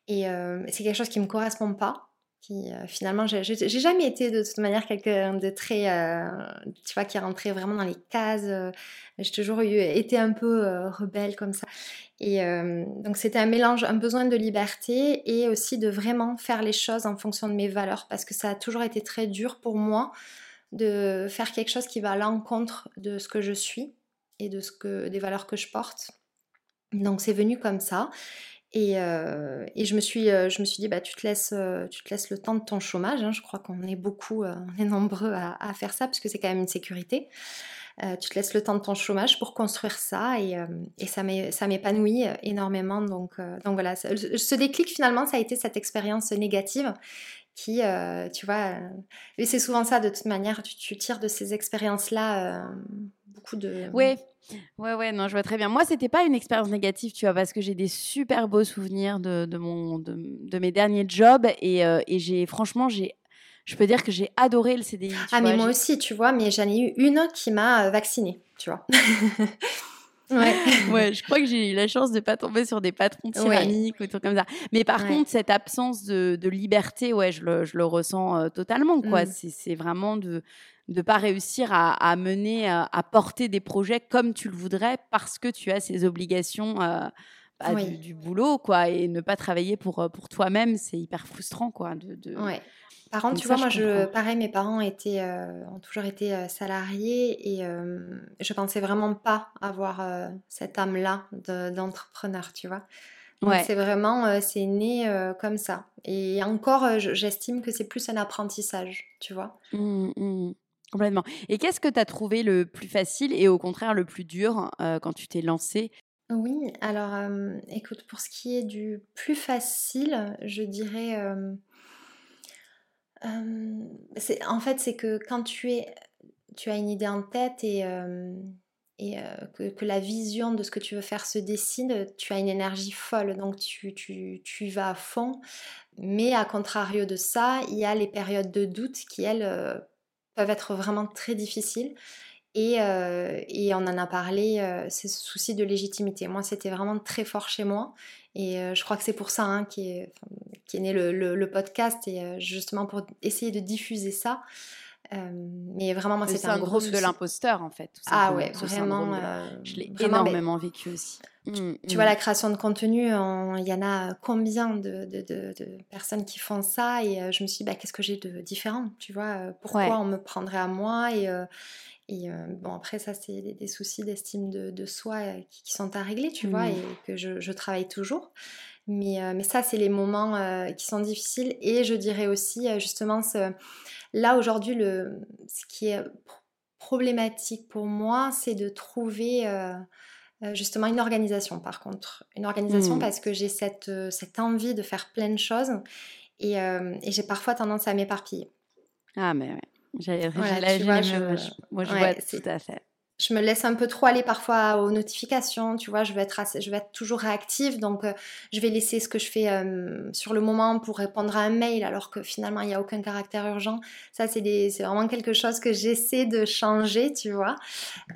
et c'est quelque chose qui ne me correspond pas qui finalement j'ai jamais été de toute manière quelqu'un de très tu vois qui rentré vraiment dans les cases j'ai toujours été un peu rebelle comme ça et donc c'était un mélange, un besoin de liberté et aussi de vraiment faire les choses en fonction de mes valeurs parce que ça a toujours été très dur pour moi de faire quelque chose qui va à l'encontre de ce que je suis et de ce que des valeurs que je porte. Donc c'est venu comme ça. Et, et, je, me suis, je me suis dit, bah, tu, te laisses, tu te laisses le temps de ton chômage. Hein. Je crois qu'on est beaucoup, on est nombreux à, à, faire ça parce que c'est quand même une sécurité. Tu te laisses le temps de ton chômage pour construire ça et, et ça m'épanouit énormément. Donc, donc voilà, ce déclic finalement, ça a été cette expérience négative qui, tu vois, et c'est souvent ça de toute manière, tu, tires de ces expériences-là beaucoup de... Oui, Ouais, ouais, non, je vois très bien. Moi, c'était pas une expérience négative, tu vois, parce que j'ai des super beaux souvenirs de, mon, de, mes derniers jobs et, euh, et j'ai, franchement, j'ai, je peux dire que j'ai adoré le CDI. ah, mais moi aussi, tu vois, mais j'en ai eu une qui m'a euh, vaccinée, tu vois. ouais. ouais, je crois que j'ai eu la chance de pas tomber sur des patrons tyranniques ou tout comme ça. Mais par contre, cette absence de, de, liberté, ouais, je le, je le ressens euh, totalement, quoi. Mm. C'est vraiment de de pas réussir à, mener, euh, à, porter des projets comme tu le voudrais parce que tu as ces obligations euh, du, boulot, quoi, et ne pas travailler pour, euh, pour toi-même, c'est hyper frustrant, quoi. De, de... Ouais. Par contre, tu vois, moi, je, pareil, mes parents étaient, ont toujours été salariés et je pensais vraiment pas avoir cette âme-là d'entrepreneur, tu vois. Ouais. C'est vraiment, c'est né comme ça. Et encore, j'estime que c'est plus un apprentissage, tu vois. Mmh, mmh. Complètement. Et qu'est-ce que tu as trouvé le plus facile et au contraire le plus dur euh, quand tu t'es lancé Oui, alors écoute, pour ce qui est du plus facile, je dirais. en fait, c'est que quand tu, as une idée en tête et, que, la vision de ce que tu veux faire se décide, tu as une énergie folle, donc tu vas à fond. Mais à contrario de ça, il y a les périodes de doute qui, elles, peuvent être vraiment très difficiles. Et, euh, et, on en a parlé, euh, ces soucis de légitimité. Moi, c'était vraiment très fort chez moi. Et euh, je crois que c'est pour ça hein, qu'est est, est né le, le, podcast, et justement pour essayer de diffuser ça. Mais vraiment, moi, c'était un, gros de l'imposteur, en fait. ah ouais, vraiment. je l'ai énormément vécu aussi. Tu, mmh, vois, mmh. la création de contenu, il y en a combien de, de, de, personnes qui font ça Et je me suis dit, bah, qu'est-ce que j'ai de différent Tu vois, pourquoi on me prendrait à moi Et, et bon, après, ça, c'est des, soucis d'estime de, soi qui, sont à régler, tu vois, et mmh. que je, je travaille toujours. Mais, mais ça, c'est les moments qui sont difficiles. Et je dirais aussi, justement, ce, là, aujourd'hui, ce qui est problématique pour moi, c'est de trouver euh, justement une organisation par contre. Une organisation mmh. parce que j'ai cette, euh, cette envie de faire plein de choses et, euh, et j'ai parfois tendance à m'éparpiller. Ah mais ouais, j'allais voilà, moi je vois tout à fait je me laisse un peu trop aller parfois aux notifications, tu vois, je vais être, toujours réactive, donc euh, je vais laisser ce que je fais euh, sur le moment pour répondre à un mail alors que finalement il n'y a aucun caractère urgent. Ça, c'est vraiment quelque chose que j'essaie de changer, tu vois.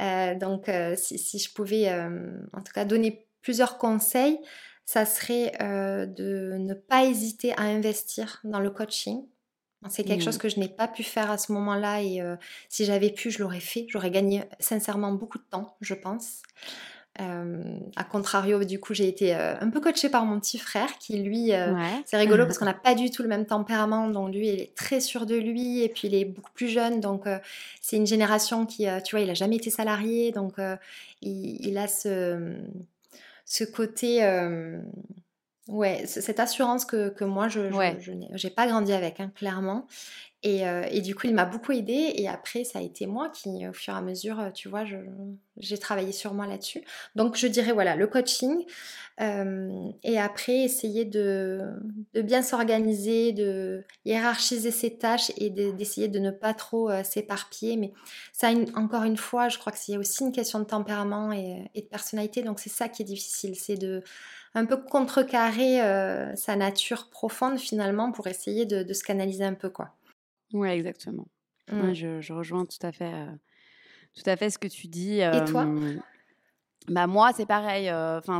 Euh, donc si, si, je pouvais en tout cas donner plusieurs conseils, ça serait de ne pas hésiter à investir dans le coaching c'est quelque chose mmh. que je n'ai pas pu faire à ce moment-là et si j'avais pu, je l'aurais fait. J'aurais gagné sincèrement beaucoup de temps, je pense. Euh, a contrario, du coup, j'ai été un peu coachée par mon petit frère qui, lui, c'est rigolo parce qu'on n'a pas du tout le même tempérament. Donc, lui, il est très sûr de lui et puis il est beaucoup plus jeune. Donc, c'est une génération qui, tu vois, il n'a jamais été salarié. Donc, il, il, a ce, ce côté Ouais, cette assurance que, que moi, je n'ai pas grandi avec, hein, clairement. Et, euh, et, du coup, il m'a beaucoup aidé. Et après, ça a été moi qui, au fur et à mesure, euh, tu vois, j'ai travaillé sur moi là-dessus. Donc, je dirais, voilà, le coaching. Euh, et après, essayer de, de bien s'organiser, de hiérarchiser ses tâches et d'essayer de, ne pas trop s'éparpiller. Mais ça, encore une fois, je crois que c'est aussi une question de tempérament et, et de personnalité. Donc, c'est ça qui est difficile. C'est de un peu contrecarrer euh, sa nature profonde finalement pour essayer de, se canaliser un peu quoi. Oui, exactement. Mmh. je, rejoins tout à fait, euh, tout à fait ce que tu dis. Et toi? bah moi, c'est pareil. Euh, enfin,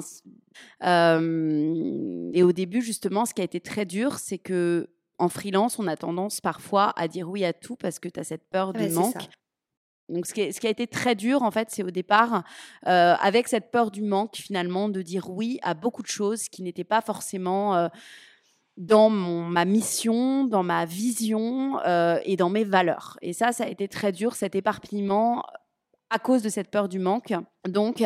et au début, justement, ce qui a été très dur, c'est que en freelance, on a tendance parfois à dire oui à tout parce que tu as cette peur du manque. Donc, ce qui, a été très dur, en fait, c'est au départ, euh, avec cette peur du manque, finalement, de dire oui à beaucoup de choses qui n'étaient pas forcément euh, dans ma mission, dans ma vision euh, et dans mes valeurs. Et ça, ça a été très dur, cet éparpillement à cause de cette peur du manque. Donc,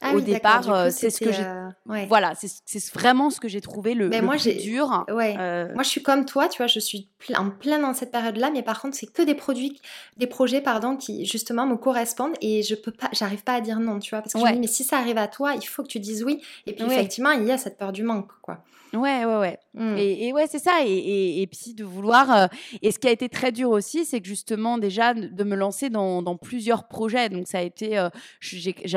Ah au oui, départ, euh, c'est ce que j'ai. euh, ouais. Voilà, c'est vraiment ce que j'ai trouvé le, le moi, plus dur. Ouais. Euh, Moi, je suis comme toi, tu vois, je suis ple- en plein dans cette période-là, mais par contre, c'est que des produits, des projets, pardon, qui justement me correspondent et je peux pas, j'arrive pas à dire non, tu vois, parce que je me dis, mais si ça arrive à toi, il faut que tu dises oui. Et puis, effectivement, il y a cette peur du manque, quoi. Ouais, ouais, ouais. Mm. Et, et ouais, c'est ça. Et, et, et puis de vouloir. euh, et ce qui a été très dur aussi, c'est que justement, déjà, de me lancer dans, dans plusieurs projets. Donc, ça a été. euh,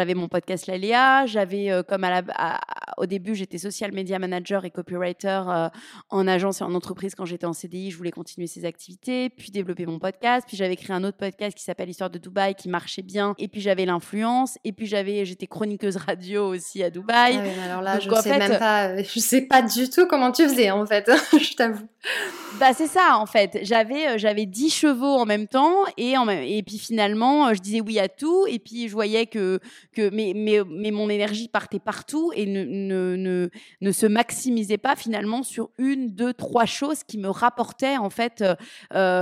j'avais mon podcast Laléa. J'avais, euh, comme à la, à- au début, j'étais social media manager et copywriter euh, en agence et en entreprise quand j'étais en CDI. Je voulais continuer ces activités, puis développer mon podcast. Puis j'avais créé un autre podcast qui s'appelle Histoire de Dubaï qui marchait bien. Et puis j'avais l'influence. Et puis j'avais, j'étais chroniqueuse radio aussi à Dubaï. Ah oui, alors là, Donc, je sais fait, même pas, euh, je sais pas du tout comment tu faisais, en fait, je t'avoue. Bah c'est ça en fait. J'avais j'avais 10 chevaux en même temps et en et puis finalement je disais oui à tout et puis je voyais que que mais mais, mais mon énergie partait partout et ne, ne, ne, ne se maximisait pas finalement sur une deux trois choses qui me rapportaient en fait euh,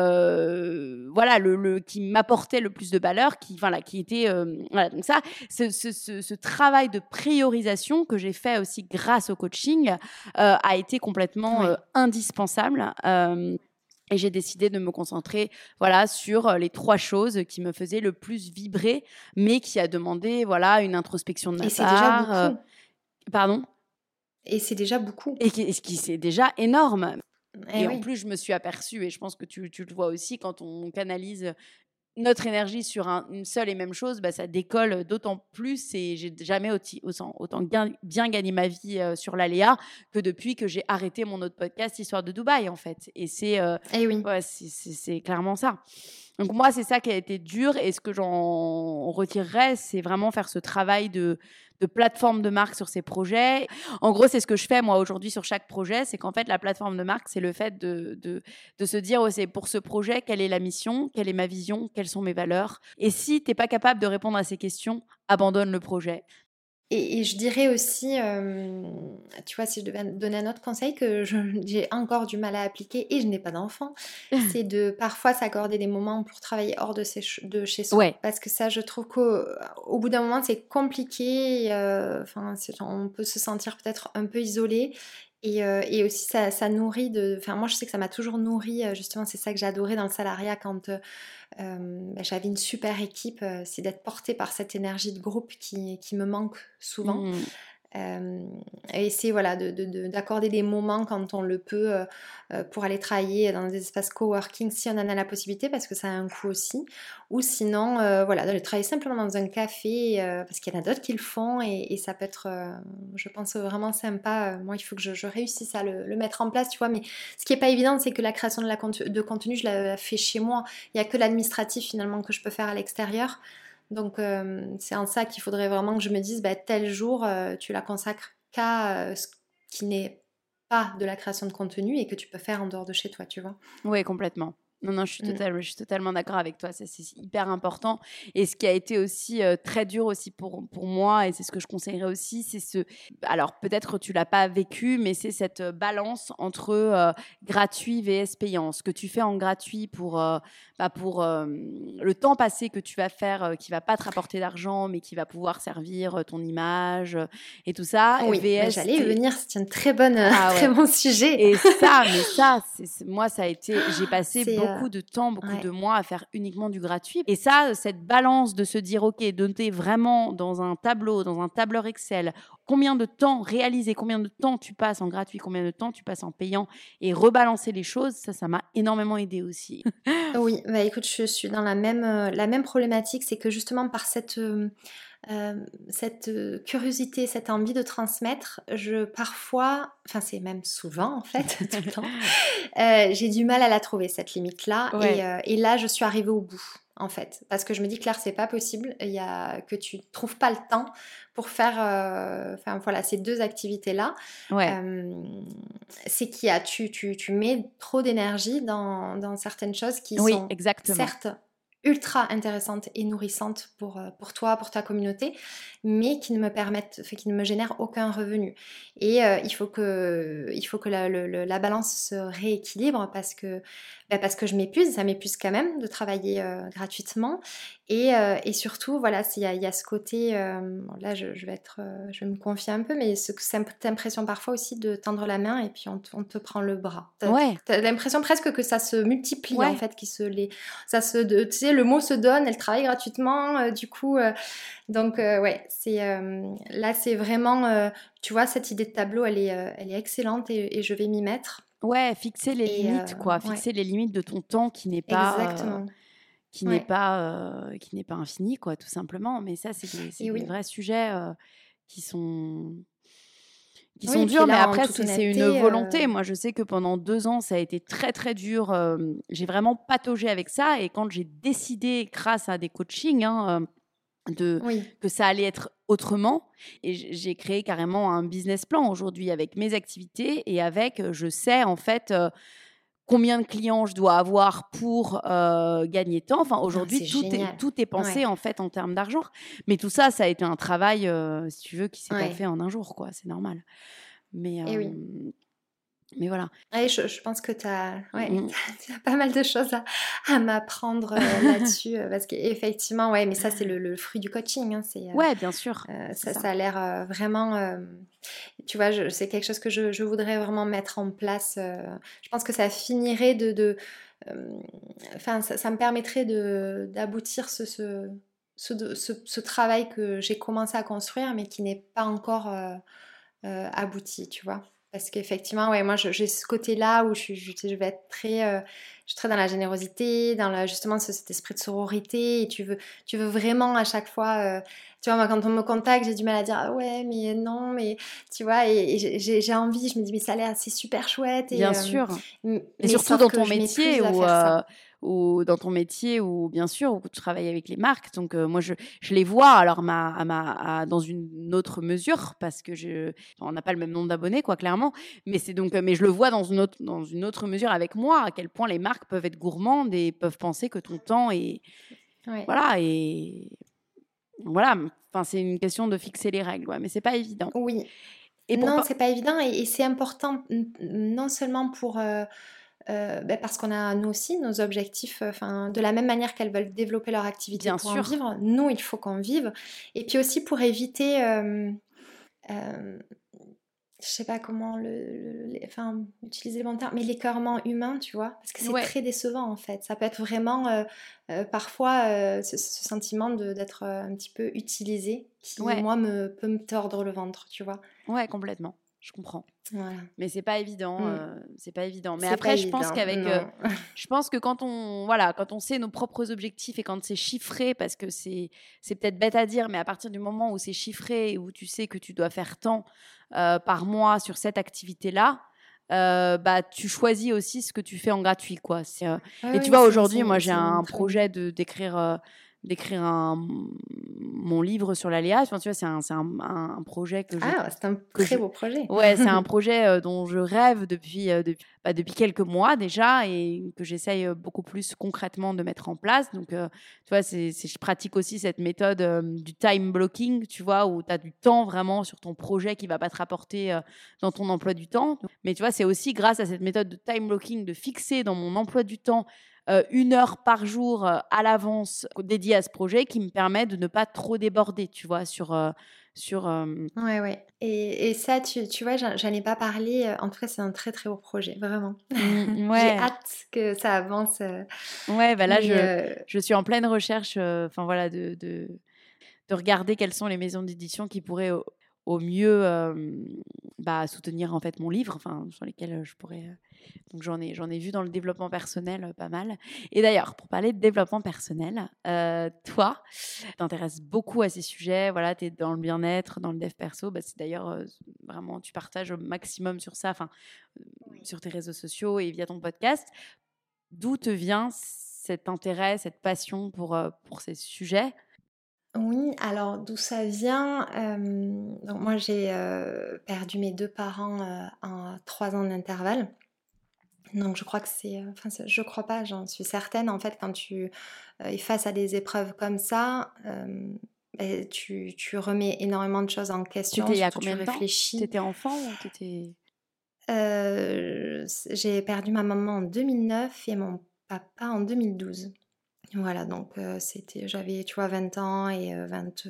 euh, voilà le, le qui m'apportait le plus de valeur qui voilà qui était euh, voilà donc ça ce, ce, ce, ce travail de priorisation que j'ai fait aussi grâce au coaching euh, a été complètement Oui. indispensable. Et j'ai décidé de me concentrer voilà sur euh, les trois choses qui me faisaient le plus vibrer, mais qui a demandé voilà une introspection de ma Et déjà part. euh, beaucoup. pardon? Et c'est déjà beaucoup. Et qui, qui c'est déjà énorme. Eh Et oui. en plus, je me suis aperçue, et je pense que tu, tu le vois aussi, quand on canalise notre énergie sur un- une seule et même chose, bah, ça décolle d'autant plus. Et j'ai jamais autant, bien gagné ma vie euh, sur l'aléa que depuis que j'ai arrêté mon autre podcast Histoire de Dubaï, en fait. Et c'est euh, Eh oui. ouais, c'est- c'est c'est clairement ça. Donc moi, c'est ça qui a été dur. Et ce que j'en retirerais, c'est vraiment faire ce travail de, de plateforme de marque sur ces projets. En gros, c'est ce que je fais moi aujourd'hui sur chaque projet. C'est qu'en fait, la plateforme de marque, c'est le fait de, de, de se dire, c'est pour ce projet, quelle est la mission, quelle est ma vision, quelles sont mes valeurs. Et si tu n'es pas capable de répondre à ces questions, abandonne le projet. Et, et je dirais aussi, euh, tu vois, si je devais donner un autre conseil que j'ai encore du mal à appliquer et je n'ai pas d'enfant, c'est de parfois s'accorder des moments pour travailler hors de, ses de chez soi. Ouais. Parce que ça, je trouve qu'au au bout d'un moment, c'est compliqué. euh, Enfin, on peut se sentir peut-être un peu isolé. Et, euh, et aussi, ça, nourrit de. Enfin, moi, je sais que ça m'a toujours nourri. euh, Justement, c'est ça que j'ai dans le salariat quand euh, bah, j'avais une super équipe. c'est d'être portée par cette énergie de groupe qui, me manque souvent. Mm. Euh, c'est voilà, d'accorder de, de- des moments quand on le peut euh, euh, pour aller travailler dans des espaces coworking si on en a la possibilité parce que ça a un coût aussi. Ou sinon, euh, voilà, d'aller travailler simplement dans un café parce qu'il y en a d'autres qui le font et, ça peut être, je pense, vraiment sympa. Moi, il faut que je, réussisse à le, mettre en place, tu vois. Mais ce qui n'est pas évident, c'est que la création de, la de contenu, je la fais chez moi. Il n'y a que l'administratif finalement que je peux faire à l'extérieur. Donc euh, c'est en ça qu'il faudrait vraiment que je me dise, bah, tel jour, euh, tu la consacres qu'à euh, ce qui n'est pas de la création de contenu et que tu peux faire en dehors de chez toi, tu vois. Oui, complètement. Non, non, je suis, Mm. je suis totalement d'accord avec toi. Ça, c'est hyper important. Et ce qui a été aussi euh, très dur aussi pour, pour moi, et c'est ce que je conseillerais aussi, c'est ce. Alors, peut-être tu l'as pas vécu, mais c'est cette euh, balance entre euh, gratuit vs payant. Ce que tu fais en gratuit pour, euh, bah, pour le temps passé que tu vas faire, qui va pas te rapporter d'argent, mais qui va pouvoir servir ton image et tout ça. oui, bah, VS, j'allais venir, c'est un très, bonne, Ah très bon sujet. et ça, mais ça, moi, ça a été. J'ai passé euh, beaucoup de temps, beaucoup ouais. de mois à faire uniquement du gratuit. Et ça, cette balance de se dire, ok, noter vraiment dans un tableau, dans un tableur Excel, combien de temps réaliser, combien de temps tu passes en gratuit, combien de temps tu passes en payant, et rebalancer les choses, ça, ça m'a énormément aidé aussi. Oui, bah écoute, je suis dans la même, euh, la même problématique, c'est que justement par cette, euh, euh, cette euh, curiosité, cette envie de transmettre, je parfois, enfin c'est même souvent en fait, tout le temps, euh, j'ai du mal à la trouver cette limite-là. Ouais. Et, euh, et là, je suis arrivée au bout. En fait, parce que je me dis Claire, c'est pas possible. Il y a que tu trouves pas le temps pour faire, enfin voilà, ces deux activités-là. Ouais. C'est qu'il y a, tu, tu, tu mets trop d'énergie dans, dans certaines choses qui oui, sont exactement. certes ultra intéressante et nourrissante pour, euh, pour toi, pour ta communauté, mais qui ne me permettent, fait, qui ne me génèrent aucun revenu. Et euh, il faut que, il faut que la, la, balance se rééquilibre parce que, bah, parce que je m'épuise, ça m'épuise quand même de travailler euh, gratuitement. Et, et, surtout, voilà, il y, a, y a ce côté, là je, je, vais être, je vais me confier un peu, mais ce, cette impression parfois aussi de tendre la main et puis on, on te prend le bras. Ouais. T'as l'impression presque que ça se multiplie en fait, qui se les, ça se, tu sais, le mot se donne, elle travaille gratuitement, euh, du coup. Euh, donc, euh, ouais, c'est là, c'est vraiment, tu vois, cette idée de tableau, elle est, elle est excellente et, je vais m'y mettre. Ouais, fixer les limites, quoi. Fixer les limites de ton temps qui n'est pas. Exactement. qui n'est pas qui n'est pas infini quoi tout simplement mais ça c'est des, vrais sujets qui sont qui sont durs, mais après, c'est une volonté. Moi, je sais que pendant deux ans, ça a été très, très dur. j'ai vraiment pataugé avec ça. Et quand j'ai décidé, grâce à des coachings, hein, de, que ça allait être autrement, et j'ai créé carrément un business plan aujourd'hui avec mes activités et avec, je sais, en fait, combien de clients je dois avoir pour gagner temps. Enfin, ah, aujourd'hui, tout, est, tout est pensé en fait en termes d'argent. Mais tout ça, ça a été un travail, si tu veux, qui s'est pas fait en un jour, quoi. C'est normal. Mais, oui. Mais voilà. je, pense que tu as, ouais, mmh. pas mal de choses à, m'apprendre euh, là-dessus. Euh, parce qu'effectivement, ouais, mais ça, c'est le, fruit du coaching. Hein, euh, ouais, bien sûr. ça, ça. a l'air vraiment. tu vois, c'est quelque chose que je, voudrais vraiment mettre en place. je pense que ça finirait de. Enfin, ça, me permettrait de, d'aboutir ce, ce, ce, ce, travail que j'ai commencé à construire, mais qui n'est pas encore abouti, tu vois. Parce qu'effectivement, ouais, moi, j'ai ce côté-là où je, je, vais être très, euh, je suis très dans la générosité, dans la, justement cet esprit de sororité. Et tu veux, tu veux vraiment à chaque fois. Euh, tu vois, moi, quand on me contacte, j'ai du mal à dire ah ouais, mais non, mais tu vois, et, j'ai envie, je me dis, mais ça a l'air, c'est super chouette. Et, Bien euh, sûr. Mais, surtout dans ton métier où, ou dans ton métier ou bien sûr où tu travailles avec les marques. Donc moi je, je, les vois alors ma, ma, dans une autre mesure parce que je on n'a pas le même nombre d'abonnés quoi clairement, mais c'est donc mais je le vois dans une autre dans une autre mesure avec moi à quel point les marques peuvent être gourmandes et peuvent penser que ton temps est voilà et voilà. Enfin c'est une question de fixer les règles, ouais, mais c'est pas évident. Oui. Et non, c'est pas évident et, c'est important non seulement pour euh, ben, parce qu'on a nous aussi nos objectifs, euh, enfin de la même manière qu'elles veulent développer leur activité Bien pour sûr. en vivre, nous il faut qu'on vive. Et puis aussi pour éviter, euh, je sais pas comment le, enfin utiliser le bon terme, mais l'écœurement humain, tu vois, parce que c'est très décevant en fait. Ça peut être vraiment parfois ce, sentiment d'être un petit peu utilisé qui moi me peut me tordre le ventre, tu vois. Ouais, complètement je comprends. Mais c'est pas évident, mmh. euh, c'est pas évident. Mais après, je pense qu'avec, euh, je pense que quand on, voilà, quand on sait nos propres objectifs et quand c'est chiffré, parce que c'est, c'est peut-être bête à dire, mais à partir du moment où c'est chiffré et où tu sais que tu dois faire tant euh, par mois sur cette activité-là, bah tu choisis aussi ce que tu fais en gratuit, quoi. et tu vois, aujourd'hui, moi, j'ai un projet de d'écrire d'écrire mon livre sur. Enfin, tu vois, c'est un, un, projet que Ah, c'est un très beau projet. Ouais, c'est un projet euh, dont je rêve depuis, euh, depuis, bah, depuis quelques mois déjà et que j'essaye euh, beaucoup plus concrètement de mettre en place. Donc, tu vois, c'est, je pratique aussi cette méthode du time blocking, tu vois, où tu as du temps vraiment sur ton projet qui va pas te rapporter dans ton emploi du temps. Mais tu vois, c'est aussi grâce à cette méthode de time blocking, de fixer dans mon emploi du temps euh, une heure par jour euh, à l'avance dédiée à ce projet qui me permet de ne pas trop déborder, tu vois, sur... Euh, sur Ouais, ouais. Et, et ça, tu, tu vois, j'en ai pas parlé. En tout cas, c'est un très, très beau projet, vraiment. Mmh, ouais. J'ai hâte que ça avance. Ouais, bah là, je, je, suis en pleine recherche, enfin voilà, de, de, de, regarder quelles sont les maisons d'édition qui pourraient au mieux bah, soutenir en fait mon livre, enfin sur lesquels je pourrais. Donc j'en ai j'en ai vu dans le développement personnel pas mal. Et d'ailleurs pour parler de développement personnel, toi, t'intéresses beaucoup à ces sujets. Voilà, tu es dans le bien-être, dans le dev perso. Bah, c'est d'ailleurs vraiment tu partages au maximum sur ça, enfin sur tes réseaux sociaux et via ton podcast. D'où te vient cet intérêt, cette passion pour pour ces sujets? Oui, alors d'où ça vient donc Moi j'ai perdu mes deux parents en trois ans d'intervalle. Donc je crois que c'est, enfin je crois pas, j'en suis certaine en fait quand tu es face à des épreuves comme ça, tu, tu, remets énormément de choses en question. C'était il y a combien de temps? T'étais enfant ou t'étais J'ai perdu ma maman en 2009 et mon papa en 2012. Voilà, donc c'était, j'avais, tu vois, 20 ans et 20,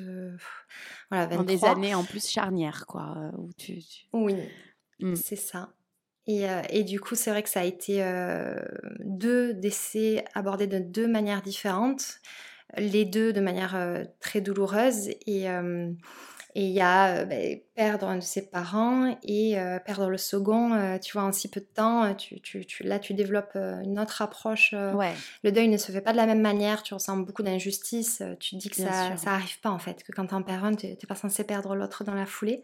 voilà, 23. des années en plus charnières, quoi. Où tu, Oui, mmh. c'est ça. Et, et, du coup, c'est vrai que ça a été deux décès abordés de deux manières différentes, les deux de manière très douloureuse. Et et il y a ben, perdre un de ses parents et perdre le second, tu vois, en si peu de temps, tu, tu, tu là, tu développes une autre approche. Le deuil ne se fait pas de la même manière, tu ressens beaucoup d'injustice, tu te dis que ça, ça arrive pas en fait, que quand tu en perds un, tu n'es pas censé perdre l'autre dans la foulée.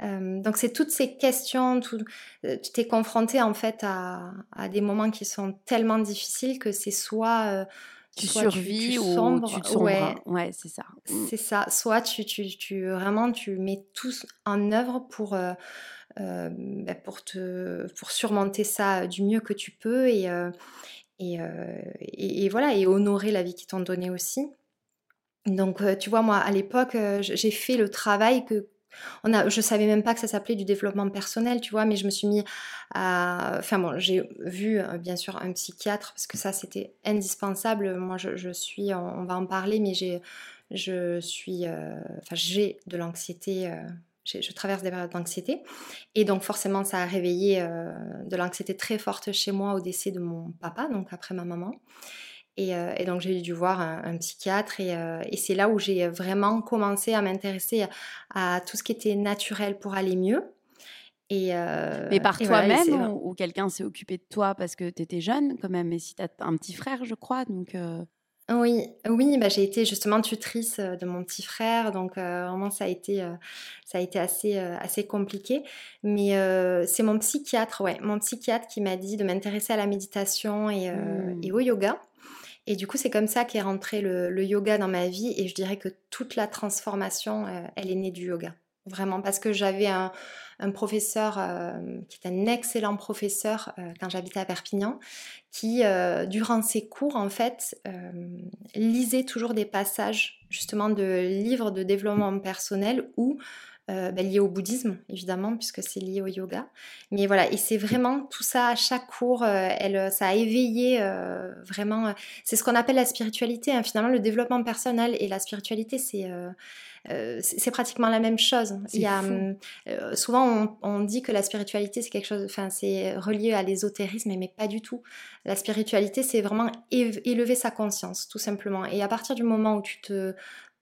donc c'est toutes ces questions, tout, tu t'es confronté en fait à, à, des moments qui sont tellement difficiles que c'est soit tu survis ou tu te sombres. Ouais, c'est ça. Mmh. C'est ça. Soit tu, tu, tu, vraiment tu mets tout en œuvre pour, euh, euh, bah, pour, te, pour surmonter ça du mieux que tu peux et, euh, et, et, voilà et honorer la vie qu'ils t'ont donnée aussi. Donc tu vois moi à l'époque j'ai fait le travail que on a, je savais même pas que ça s'appelait du développement personnel, tu vois, mais je me suis mis à. Enfin bon, j'ai vu euh, bien sûr un psychiatre parce que ça c'était indispensable. Moi je, suis, on, va en parler, mais j'ai, je suis, euh, enfin j'ai de l'anxiété. Euh, je traverse des périodes d'anxiété. Et donc forcément, ça a réveillé de l'anxiété très forte chez moi au décès de mon papa, donc après ma maman. Euh, et, donc j'ai dû voir un, psychiatre euh, et, c'est là où j'ai vraiment commencé à m'intéresser à, tout ce qui était naturel pour aller mieux. Et, euh, Mais par toi-même ou, quelqu'un s'est occupé de toi parce que tu étais jeune quand même et si tu as un petit frère je crois donc... Oui, oui bah, j'ai été justement tutrice de mon petit frère, donc vraiment ça a été, ça a été assez, assez compliqué. Mais c'est mon psychiatre, ouais, mon psychiatre qui m'a dit de m'intéresser à la méditation et, et, mmh. au yoga. Et du coup, c'est comme ça qu'est rentré le, yoga dans ma vie. Et je dirais que toute la transformation, euh, elle est née du yoga. Vraiment, parce que j'avais un, professeur euh, qui est un excellent professeur euh, quand j'habitais à Perpignan, qui, durant ses cours, en fait, lisait toujours des passages justement de livres de développement personnel où euh, bah, lié au bouddhisme, évidemment, puisque c'est lié au yoga. Mais voilà, et c'est vraiment tout ça, à chaque cours, euh, elle, ça a éveillé euh, vraiment. c'est ce qu'on appelle la spiritualité. Hein. Finalement, le développement personnel et la spiritualité, c'est. c'est pratiquement la même chose. Il y a, souvent, on, on, dit que la spiritualité, c'est quelque chose, enfin, c'est relié à l'ésotérisme, mais pas du tout. La spiritualité, c'est vraiment élever sa conscience, tout simplement. Et à partir du moment où tu te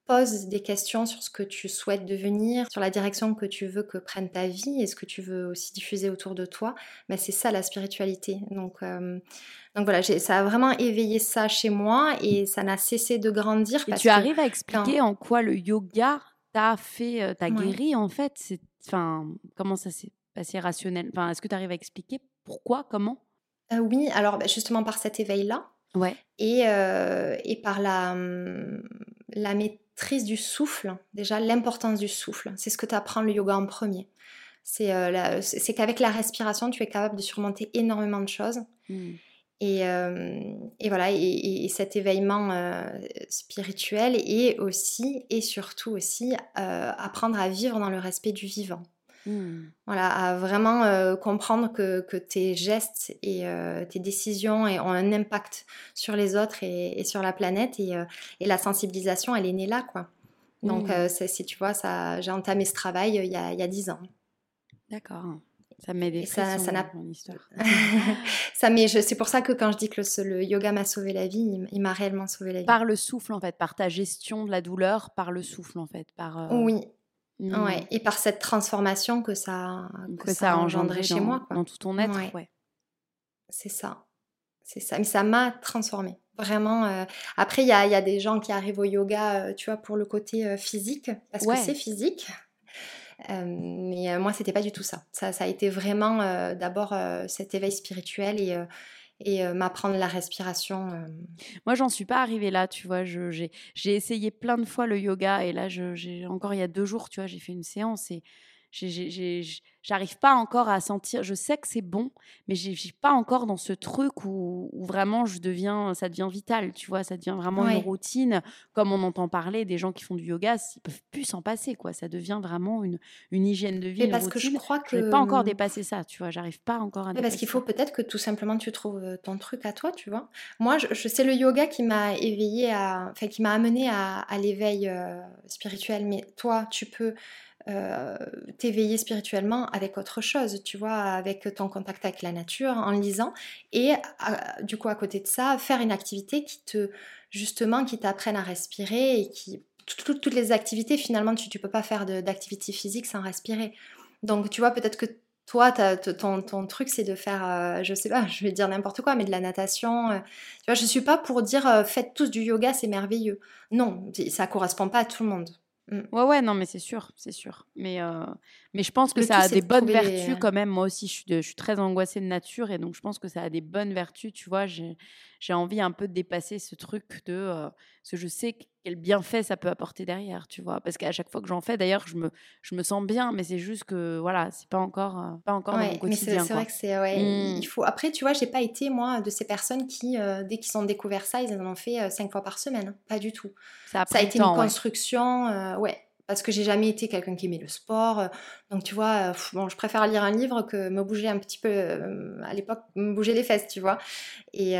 pose des questions sur ce que tu souhaites devenir, sur la direction que tu veux que prenne ta vie et ce que tu veux aussi diffuser autour de toi, mais c'est ça la spiritualité. Donc, euh, donc voilà, ça a vraiment éveillé ça chez moi et ça n'a cessé de grandir. Et tu arrives à expliquer en quoi le yoga t'a fait, euh, t'a guéri en fait? C'est, enfin, Comment ça s'est passé rationnel enfin, Est-ce que tu arrives à expliquer pourquoi, comment? Euh, Oui, alors bah, justement par cet éveil-là. Ouais. Et, et par la, hum, la méthode maîtrise du souffle, déjà l'importance du souffle, c'est ce que tu apprends le yoga en premier. C'est euh, qu'avec la respiration, tu es capable de surmonter énormément de choses. Hmm. Et, euh, et, voilà, et, cet éveillement euh, spirituel et aussi, et surtout aussi, apprendre à vivre dans le respect du vivant. Hmm. Voilà, à vraiment euh, comprendre que, que, tes gestes et euh, tes décisions ont un impact sur les autres et, sur la planète. Et, euh, et, la sensibilisation, elle est née là, quoi. Donc, hmm. si tu vois, ça, j'ai entamé ce travail il y a dix ans. D'accord. Ça m'aide des ça, ça n'a mon histoire. ça c'est pour ça que quand je dis que le, yoga m'a sauvé la vie, il, m'a réellement sauvé la vie. Par le souffle en fait, par ta gestion de la douleur, par le souffle en fait, par. Oui, Ouais, mmh. et par cette transformation que ça, que, ça, a engendré, chez moi. Quoi. Dans tout ton être, ouais. C'est ça. C'est ça. Mais ça m'a transformée. Vraiment. Euh, après, il y a, y a, des gens qui arrivent au yoga, euh, tu vois, pour le côté euh, physique, parce que c'est physique. mais moi, c'était pas du tout ça. Ça, ça a été vraiment d'abord cet éveil spirituel et et m'apprendre la respiration. Moi, j'en suis pas arrivée là, tu vois. J'ai essayé plein de fois le yoga et là, j'ai encore il y a deux jours, tu vois, j'ai fait une séance et j'arrive pas encore à sentir. Je sais que c'est bon, mais je suis pas encore dans ce truc où, vraiment je deviens, ça devient vital, tu vois, ça devient vraiment une routine. Comme on entend parler des gens qui font du yoga, ils peuvent plus s'en passer, quoi. Ça devient vraiment une, une hygiène de vie. Mais parce que je crois que je pas encore dépassé ça, tu vois. J'arrive pas encore à. Mais parce qu'il faut peut-être que tout simplement tu trouves ton truc à toi, tu vois. Moi, je, sais le yoga qui m'a éveillé à, enfin qui m'a amené à, à l'éveil spirituel. Mais toi, tu peux euh, t'éveiller spirituellement avec autre chose, tu vois, avec ton contact avec la nature, en lisant, et du coup à côté de ça, faire une activité qui te, justement, qui t'apprenne à respirer et qui, toutes les activités, finalement, tu ne peux pas faire d'activité physique sans respirer. Donc, tu vois, peut-être que toi, ton, ton, truc, c'est de faire, euh, je sais pas, je vais dire n'importe quoi, mais de la natation. Euh, tu vois, je suis pas pour dire faites tous du yoga, c'est merveilleux. Non, ça correspond pas à tout le monde. Mmh. Ouais, ouais, non, mais c'est sûr, c'est sûr. Mais, euh, mais je pense que ça a des bonnes vertus quand même. Moi aussi, je suis, je suis très angoissée de nature et donc je pense que ça a des bonnes vertus. Tu vois, j'ai envie un peu de dépasser ce truc de. Euh, parce que je sais quel bienfait ça peut apporter derrière, tu vois. Parce qu'à chaque fois que j'en fais, d'ailleurs, je me, je me sens bien, mais c'est juste que, voilà, c'est pas encore, euh, pas encore dans mon quotidien. C'est vrai que c'est. Ouais, mmh. il faut... Après, tu vois, j'ai pas été, moi, de ces personnes qui, dès qu'ils ont découvert ça, ils en ont fait cinq fois par semaine. Pas du tout. Ça a, ça a été une construction, ouais parce que j'ai jamais été quelqu'un qui aimait le sport. Euh, donc tu vois, euh, bon, je préfère lire un livre que me bouger un petit peu, euh, à l'époque, me bouger les fesses, tu vois. Et,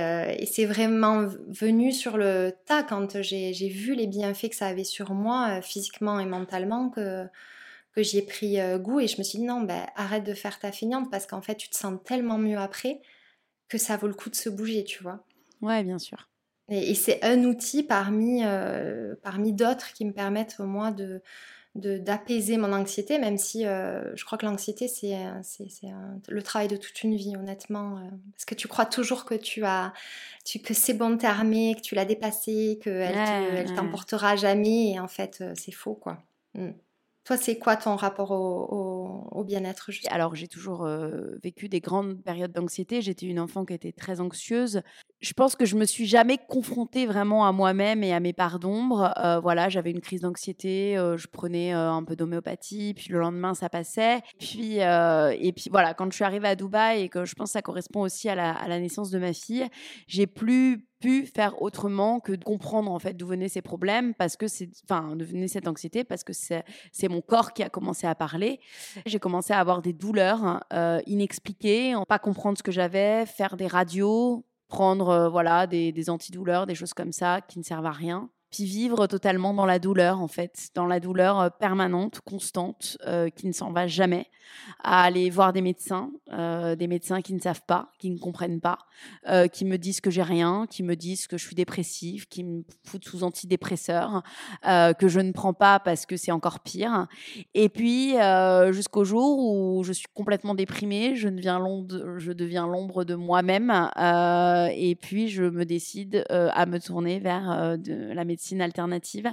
c'est vraiment venu sur le tas quand j'ai vu les bienfaits que ça avait sur moi, physiquement et mentalement, que, que j'y ai pris goût. Et je me suis dit, non, ben, arrête de faire ta feignante parce qu'en fait, tu te sens tellement mieux après que ça vaut le coup de se bouger, tu vois. Ouais, bien sûr. Et, c'est un outil parmi, euh, parmi d'autres qui me permettent au moins de, d'apaiser mon anxiété, même si euh, je crois que l'anxiété, c'est, c'est, le travail de toute une vie, honnêtement. Euh, parce que tu crois toujours que tu as, tu, que c'est bon, t'es armé, que tu l'as dépassé, qu'elle ouais, t'emportera jamais, et en fait, c'est faux, quoi. Mm. Toi, c'est quoi ton rapport au, bien-être Alors, j'ai toujours vécu des grandes périodes d'anxiété. J'étais une enfant qui était très anxieuse. Je pense que je me suis jamais confrontée vraiment à moi-même et à mes parts d'ombre. voilà, j'avais une crise d'anxiété, je prenais un peu d'homéopathie, puis le lendemain ça passait. Puis et puis voilà, quand je suis arrivée à Dubaï et que je pense que ça correspond aussi à la, naissance de ma fille, j'ai plus pu faire autrement que de comprendre en fait d'où venaient ces problèmes parce que enfin d'où venait cette anxiété parce que c'est mon corps qui a commencé à parler j'ai commencé à avoir des douleurs euh, inexpliquées pas comprendre ce que j'avais faire des radios prendre euh, voilà des, des antidouleurs des choses comme ça qui ne servent à rien puis vivre totalement dans la douleur, en fait, dans la douleur euh, permanente, constante, euh, qui ne s'en va jamais, à aller voir des médecins, euh, des médecins qui ne savent pas, qui ne comprennent pas, qui me disent que j'ai rien, qui me disent que je suis dépressive, qui me foutent sous antidépresseurs, que je ne prends pas parce que c'est encore pire. Et puis, jusqu'au jour où je suis complètement déprimée, je deviens l'ombre de moi-même, et puis je me décide à me tourner vers la médecine alternative.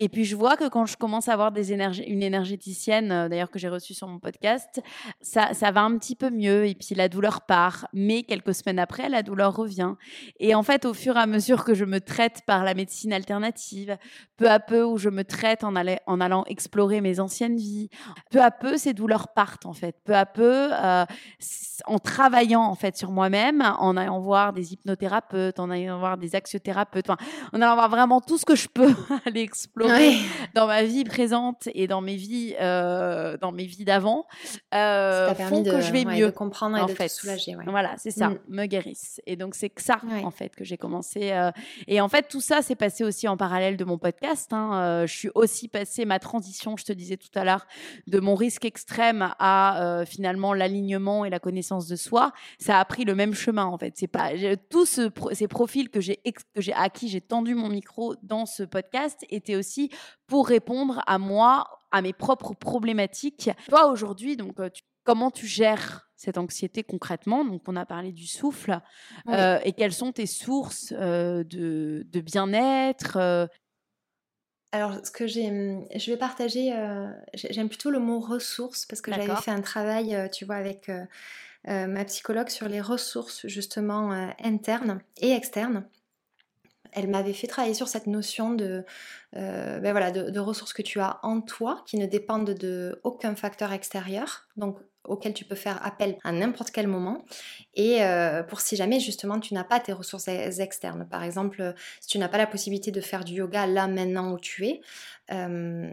Et puis je vois que quand je commence à avoir des énergies, une énergéticienne, euh, d'ailleurs que j'ai reçue sur mon podcast, ça, ça va un petit peu mieux et puis la douleur part. Mais quelques semaines après, la douleur revient. Et en fait, au fur et à mesure que je me traite par la médecine alternative, peu à peu où je me traite en, en allant explorer mes anciennes vies, peu à peu ces douleurs partent en fait. Peu à peu, euh, en travaillant en fait sur moi-même, en allant voir des hypnothérapeutes, en allant voir des axiothérapeutes, en allant voir vraiment tout ce que je peux aller explorer dans ma vie présente et dans mes vies, euh, dans mes vies d'avant, euh, font que je vais mieux. comprendre et en de fait. soulager. Voilà, c'est ça, mm. me guérissent. Et donc c'est que ça en fait que j'ai commencé. Euh, et en fait tout ça s'est passé aussi en parallèle de mon podcast. Hein. Je suis aussi passée ma transition, je te disais tout à l'heure, de mon risque extrême à finalement l'alignement et la connaissance de soi. Ça a pris le même chemin en fait. C'est pas tous ce, ces profils que j'ai que j'ai acquis, j'ai tendu mon micro dans ce podcast était aussi pour répondre à moi, à mes propres problématiques. Toi, aujourd'hui, donc, euh, comment tu gères cette anxiété concrètement? Donc, on a parlé du souffle. Euh, et quelles sont tes sources euh, de, de bien-être alors, ce que j'ai, hum, je vais partager, j'aime plutôt le mot ressources parce que j'avais fait un travail, tu vois, avec ma psychologue sur les ressources justement internes et externes elle m'avait fait travailler sur cette notion de, ben voilà, de, ressources que tu as en toi, qui ne dépendent de aucun facteur extérieur. Donc auquel tu peux faire appel à n'importe quel moment. Et euh, pour si jamais justement tu n'as pas tes ressources externes. Par exemple, si tu n'as pas la possibilité de faire du yoga là maintenant où tu es, euh,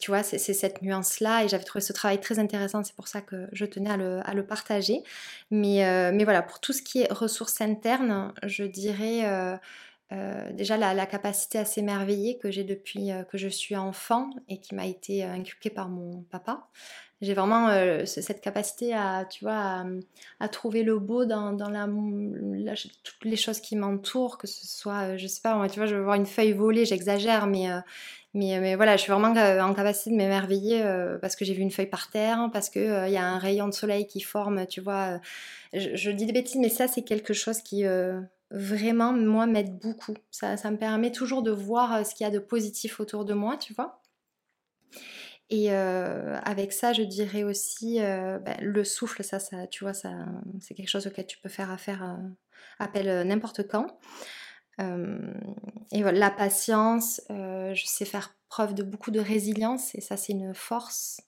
tu vois, c'est cette nuance-là. Et j'avais trouvé ce travail très intéressant, c'est pour ça que je tenais à le, partager. Mais, euh, mais voilà, pour tout ce qui est ressources internes, je dirais... déjà la, la, capacité à s'émerveiller que j'ai depuis que je suis enfant et qui m'a été inculquée par mon papa. J'ai vraiment euh, cette capacité à, tu vois, à, trouver le beau dans, dans la, toutes les choses qui m'entourent, que ce soit, euh, je sais pas, tu vois, je vais voir une feuille voler, j'exagère, mais, euh, mais, mais, voilà, je suis vraiment en capacité de m'émerveiller parce que j'ai vu une feuille par terre, parce qu'il il y a un rayon de soleil qui forme, tu vois. Je, dis des bêtises, mais ça, c'est quelque chose qui vraiment, moi, m'aide beaucoup. Ça, ça me permet toujours de voir ce qu'il y a de positif autour de moi, tu vois. Et euh, avec ça, je dirais aussi euh, ben, le souffle, ça, ça, tu vois, ça, c'est quelque chose auquel tu peux faire affaire, euh, appel n'importe quand. et voilà, la patience, je sais faire preuve de beaucoup de résilience et ça, c'est une force.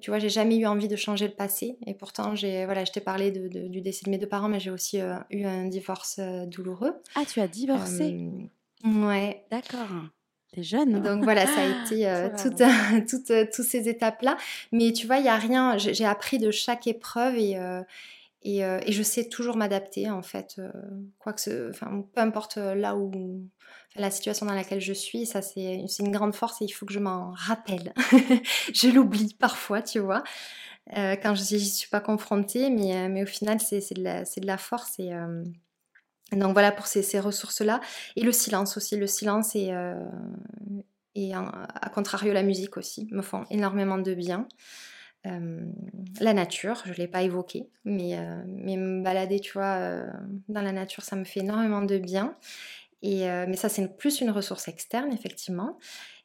Tu vois, j'ai jamais eu envie de changer le passé et pourtant, j'ai, voilà, je t'ai parlé de, du décès de mes deux parents, mais j'ai aussi eu un divorce douloureux. Ah, tu as divorcé? Ouais. D'accord jeune. Hein. Donc voilà, ça a été euh, toutes, toutes, euh, ces étapes-là. Mais tu vois, il n'y a rien. J'ai appris de chaque épreuve et, euh, et, je sais toujours m'adapter en fait. quoi que peu importe là où la situation dans laquelle je suis, ça c'est une grande force et il faut que je m'en rappelle. je l'oublie parfois, tu vois. quand je n'y suis pas confrontée, mais, au final, c'est de, la, force donc voilà pour ces, ressources-là. Et le silence aussi. Le silence euh, et à contrario la musique aussi me font énormément de bien. Euh, la nature, je ne l'ai pas évoqué, mais, euh, mais me balader, tu vois, dans la nature, ça me fait énormément de bien. Et, mais ça, c'est plus une ressource externe, effectivement.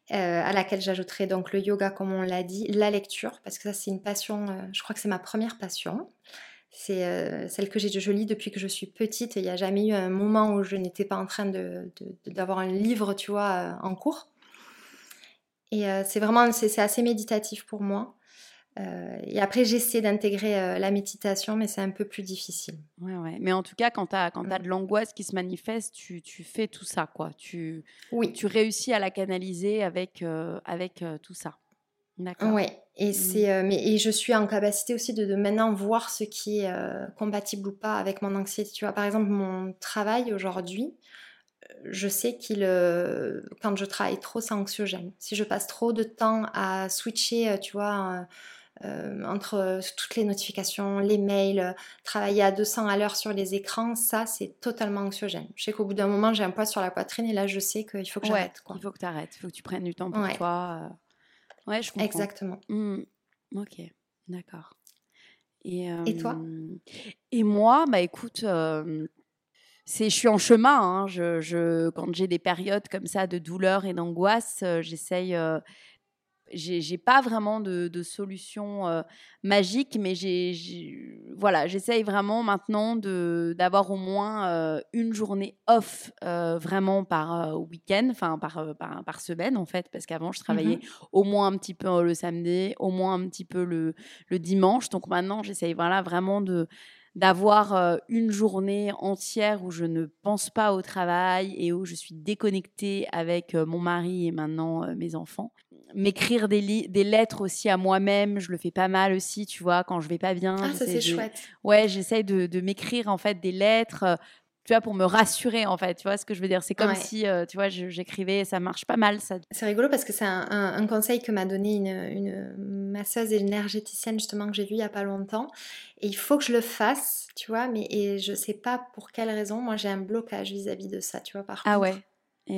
à laquelle j'ajouterai donc le yoga, comme on l'a dit, la lecture, parce que ça c'est une passion, je crois que c'est ma première passion. C'est euh, celle que je lis depuis que je suis petite. Il n'y a jamais eu un moment où je n'étais pas en train d'avoir un livre, tu vois, euh, en cours. Et euh, c'est vraiment, c'est assez méditatif pour moi. Et après, j'essaie d'intégrer la méditation, mais c'est un peu plus difficile. Ouais, ouais. Mais en tout cas, quand tu as, quand as de l'angoisse qui se manifeste, tu, tu, fais tout ça, quoi. Tu, oui. tu réussis à la canaliser avec, avec tout ça. D'accord. Ouais, et, mmh. c'est, euh, mais, et je suis en capacité aussi de, maintenant voir ce qui est euh, compatible ou pas avec mon anxiété. Tu vois, par exemple, mon travail aujourd'hui, euh, je sais qu'il, quand je travaille trop, c'est anxiogène. Si je passe trop de temps à switcher, tu vois, entre toutes les notifications, les mails, travailler à 200 à l'heure sur les écrans, ça, c'est totalement anxiogène. Je sais qu'au bout d'un moment, j'ai un poids sur la poitrine et là, je sais qu'il faut que j'arrête. Il faut que tu arrêtes, il faut que tu prennes du temps pour toi. Ouais, je comprends. Exactement. Mmh. Ok, d'accord. Et, et, toi? Et moi, bah écoute, c'est, je suis en chemin. Hein. Je, je, quand j'ai des périodes comme ça de douleur et d'angoisse, j'essaye j'ai pas vraiment de, de solution euh, magique, mais j'ai voilà, j'essaye vraiment maintenant d'avoir au moins euh, une journée off euh, vraiment par week-end, enfin par, par, par, semaine en fait, parce qu'avant je mmh travaillais au moins un petit peu le samedi, au moins un petit peu le, le dimanche. Donc maintenant j'essaye voilà, vraiment de d'avoir une journée entière où je ne pense pas au travail et où je suis déconnectée avec mon mari et maintenant mes enfants m'écrire des, des lettres aussi à moi-même. Je le fais pas mal aussi, tu vois, quand je vais pas bien. Ah, ça c'est chouette. Ouais, j'essaye de, de m'écrire en fait des lettres. Euh, tu vois, pour me rassurer, en fait, tu vois ce que je veux dire? C'est comme si, euh, tu vois, j'écrivais, ça marche pas mal, ça. C'est rigolo parce que c'est un, un, conseil que m'a donné une, une, masseuse énergéticienne, justement, que j'ai vu il y a pas longtemps. Et il faut que je le fasse, tu vois, mais et je sais pas pour quelle raison. Moi, j'ai un blocage vis-à-vis de ça, tu vois, par ah contre. Ah ouais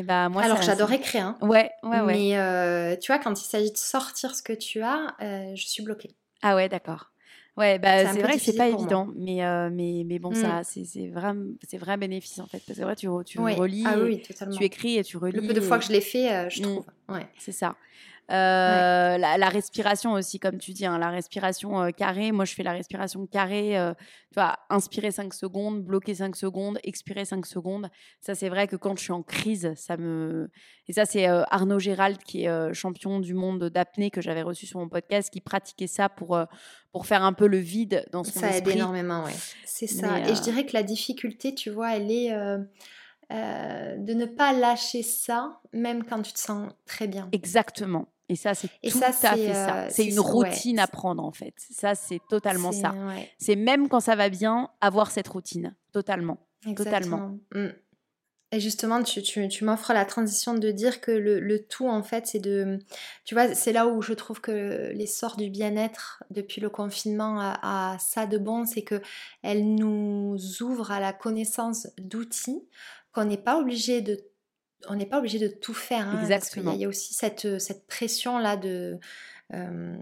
bah, moi, Alors j'adore écrire. Hein. Ouais, ouais, ouais. Mais euh, tu vois, quand il s'agit de sortir ce que tu as, euh, je suis bloquée. Ah ouais, d'accord. Ouais, bah, c'est vrai que c'est pas évident, mais, euh, mais, mais bon, ça, c'est vraiment, c'est vrai bénéfice en fait. Parce que vrai, tu, tu relis, ah, oui, tu écris et tu relis. Le peu de fois que je l'ai fait, je mmh. trouve. Ouais. C'est ça. Euh, la, respiration aussi, comme tu dis, hein, la respiration euh, carrée. Moi, je fais la respiration carrée. Euh, tu vois, inspirer 5 secondes, bloquer 5 secondes, expirer 5 secondes. Ça, c'est vrai que quand je suis en crise, ça me. Et ça, c'est Arnaud Gérald, qui est champion du monde d'apnée, que j'avais reçu sur mon podcast, qui pratiquait ça pour, pour faire un peu le vide dans son ça esprit. Ça aide énormément, oui. C'est ça. Et je dirais que la difficulté, tu vois, elle est euh, de ne pas lâcher ça, même quand tu te sens très bien. Exactement. Et ça, c'est tout ça, à fait ça. Euh, c'est une routine à prendre, en fait. Ça, c'est totalement ça. C'est même quand ça va bien, avoir cette routine. Totalement. Totalement. Mm. Et justement, tu, tu, m'offres la transition de dire que le, tout, en fait, c'est de... Tu vois, c'est là où je trouve que l'essor du bien-être depuis le confinement a, a ça de bon, c'est que elle nous ouvre à la connaissance d'outils qu'on n'est pas obligé de on n'est pas obligé de tout faire. Hein, Exactement. Il y, a aussi cette, cette pression là de euh,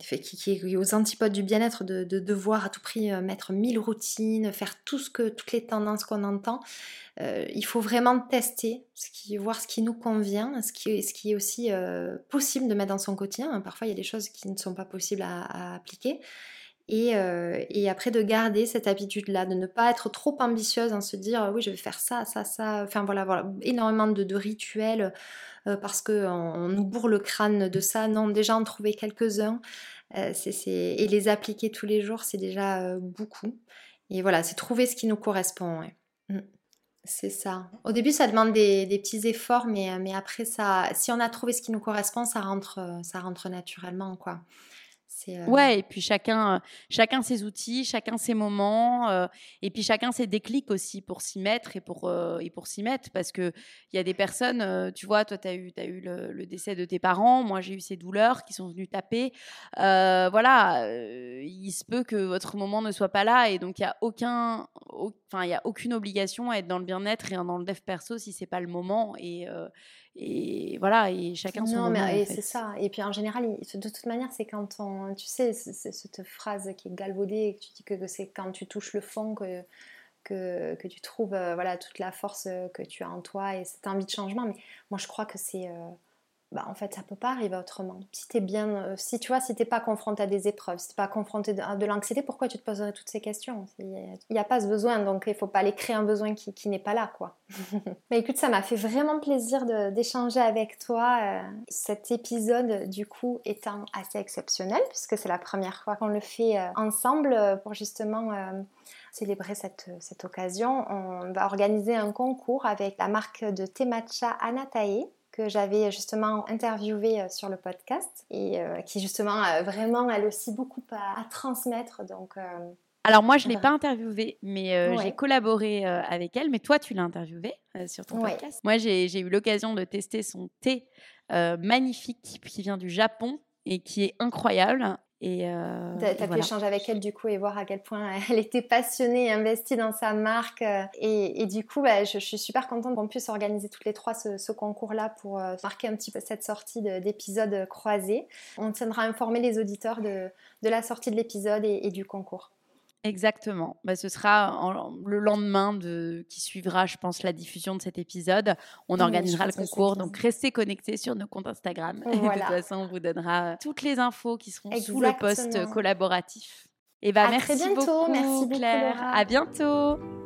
qui, est aux antipodes du bien-être de, devoir à tout prix euh, mettre mille routines, faire tout ce que toutes les tendances qu'on entend. Euh, il faut vraiment tester, ce qui, voir ce qui nous convient, ce qui, ce qui est aussi possible de mettre dans son quotidien. Parfois, il y a des choses qui ne sont pas possibles à appliquer. Euh, et, après de garder cette habitude-là, de ne pas être trop ambitieuse en se dire oui je vais faire ça, ça, ça, enfin voilà, voilà énormément de, rituels euh, parce qu'on on nous bourre le crâne de ça. Non, déjà en trouver quelques-uns euh, et les appliquer tous les jours, c'est déjà beaucoup. Et voilà, c'est trouver ce qui nous correspond. Mm. C'est ça. Au début, ça demande des, des, petits efforts, mais, mais après, ça, si on a trouvé ce qui nous correspond, ça rentre, ça rentre naturellement, quoi. Euh, ouais, et puis chacun, chacun ses outils, chacun ses moments, euh, et puis chacun ses déclics aussi pour s'y mettre et pour, euh, pour s'y mettre. Parce qu'il y a des personnes, tu vois, toi, tu as eu, as eu le, décès de tes parents, moi, j'ai eu ces douleurs qui sont venues taper. voilà, il se peut que votre moment ne soit pas là, et donc il n'y a, aucun, il y a aucune obligation à être dans le bien-être et dans le dev perso si c'est pas le moment. Et voilà et chacun son non mais c'est ça. Et puis en général de toute manière c'est quand on tu sais cette phrase qui est galvaudée que tu dis que, c'est quand tu touches le fond que que, que tu trouves euh, voilà toute la force que tu as en toi et cette envie de changement. Mais moi je crois que c'est euh, bah, en fait, ça peut pas arriver autrement. Si tu bien, euh, si tu vois, si t'es pas confronté à des épreuves, si t'es pas confronté à de, l'anxiété, pourquoi tu te poserais toutes ces questions? Il n'y a, pas ce besoin, donc il faut pas aller créer un besoin qui, qui n'est pas là, quoi. Mais écoute, ça m'a fait vraiment plaisir d'échanger avec toi. Euh, cet épisode, du coup, étant assez exceptionnel, puisque c'est la première fois qu'on le fait euh, ensemble pour justement célébrer cette, cette, occasion, on va organiser un concours avec la marque de thé matcha Anatae que j'avais justement interviewé euh, sur le podcast et euh, qui justement a vraiment elle aussi beaucoup à, transmettre. Donc, euh, alors moi je ne l'ai pas interviewée, mais j'ai collaboré avec elle. Mais toi tu l'as interviewée sur ton podcast. Moi j'ai eu l'occasion de tester son thé magnifique qui vient du Japon et qui est incroyable. Et euh, tu as, pu échanger avec elle du coup et voir à quel point elle était passionnée et investie dans sa marque. Euh, et, du coup, bah, je, suis super contente qu'on puisse organiser toutes les trois ce, concours-là pour euh, marquer un petit peu cette sortie d'épisode croisé. On tiendra informer les auditeurs de, la sortie de l'épisode et du concours. Exactement. Bah, ce sera le lendemain de, qui suivra, je pense, la diffusion de cet épisode. On organisera le concours. Donc, restez connectés sur nos comptes Instagram. de toute façon, on vous donnera euh, toutes les infos qui seront sous le post collaboratif. Et bah, merci très bientôt. Beaucoup, merci Claire. à bientôt.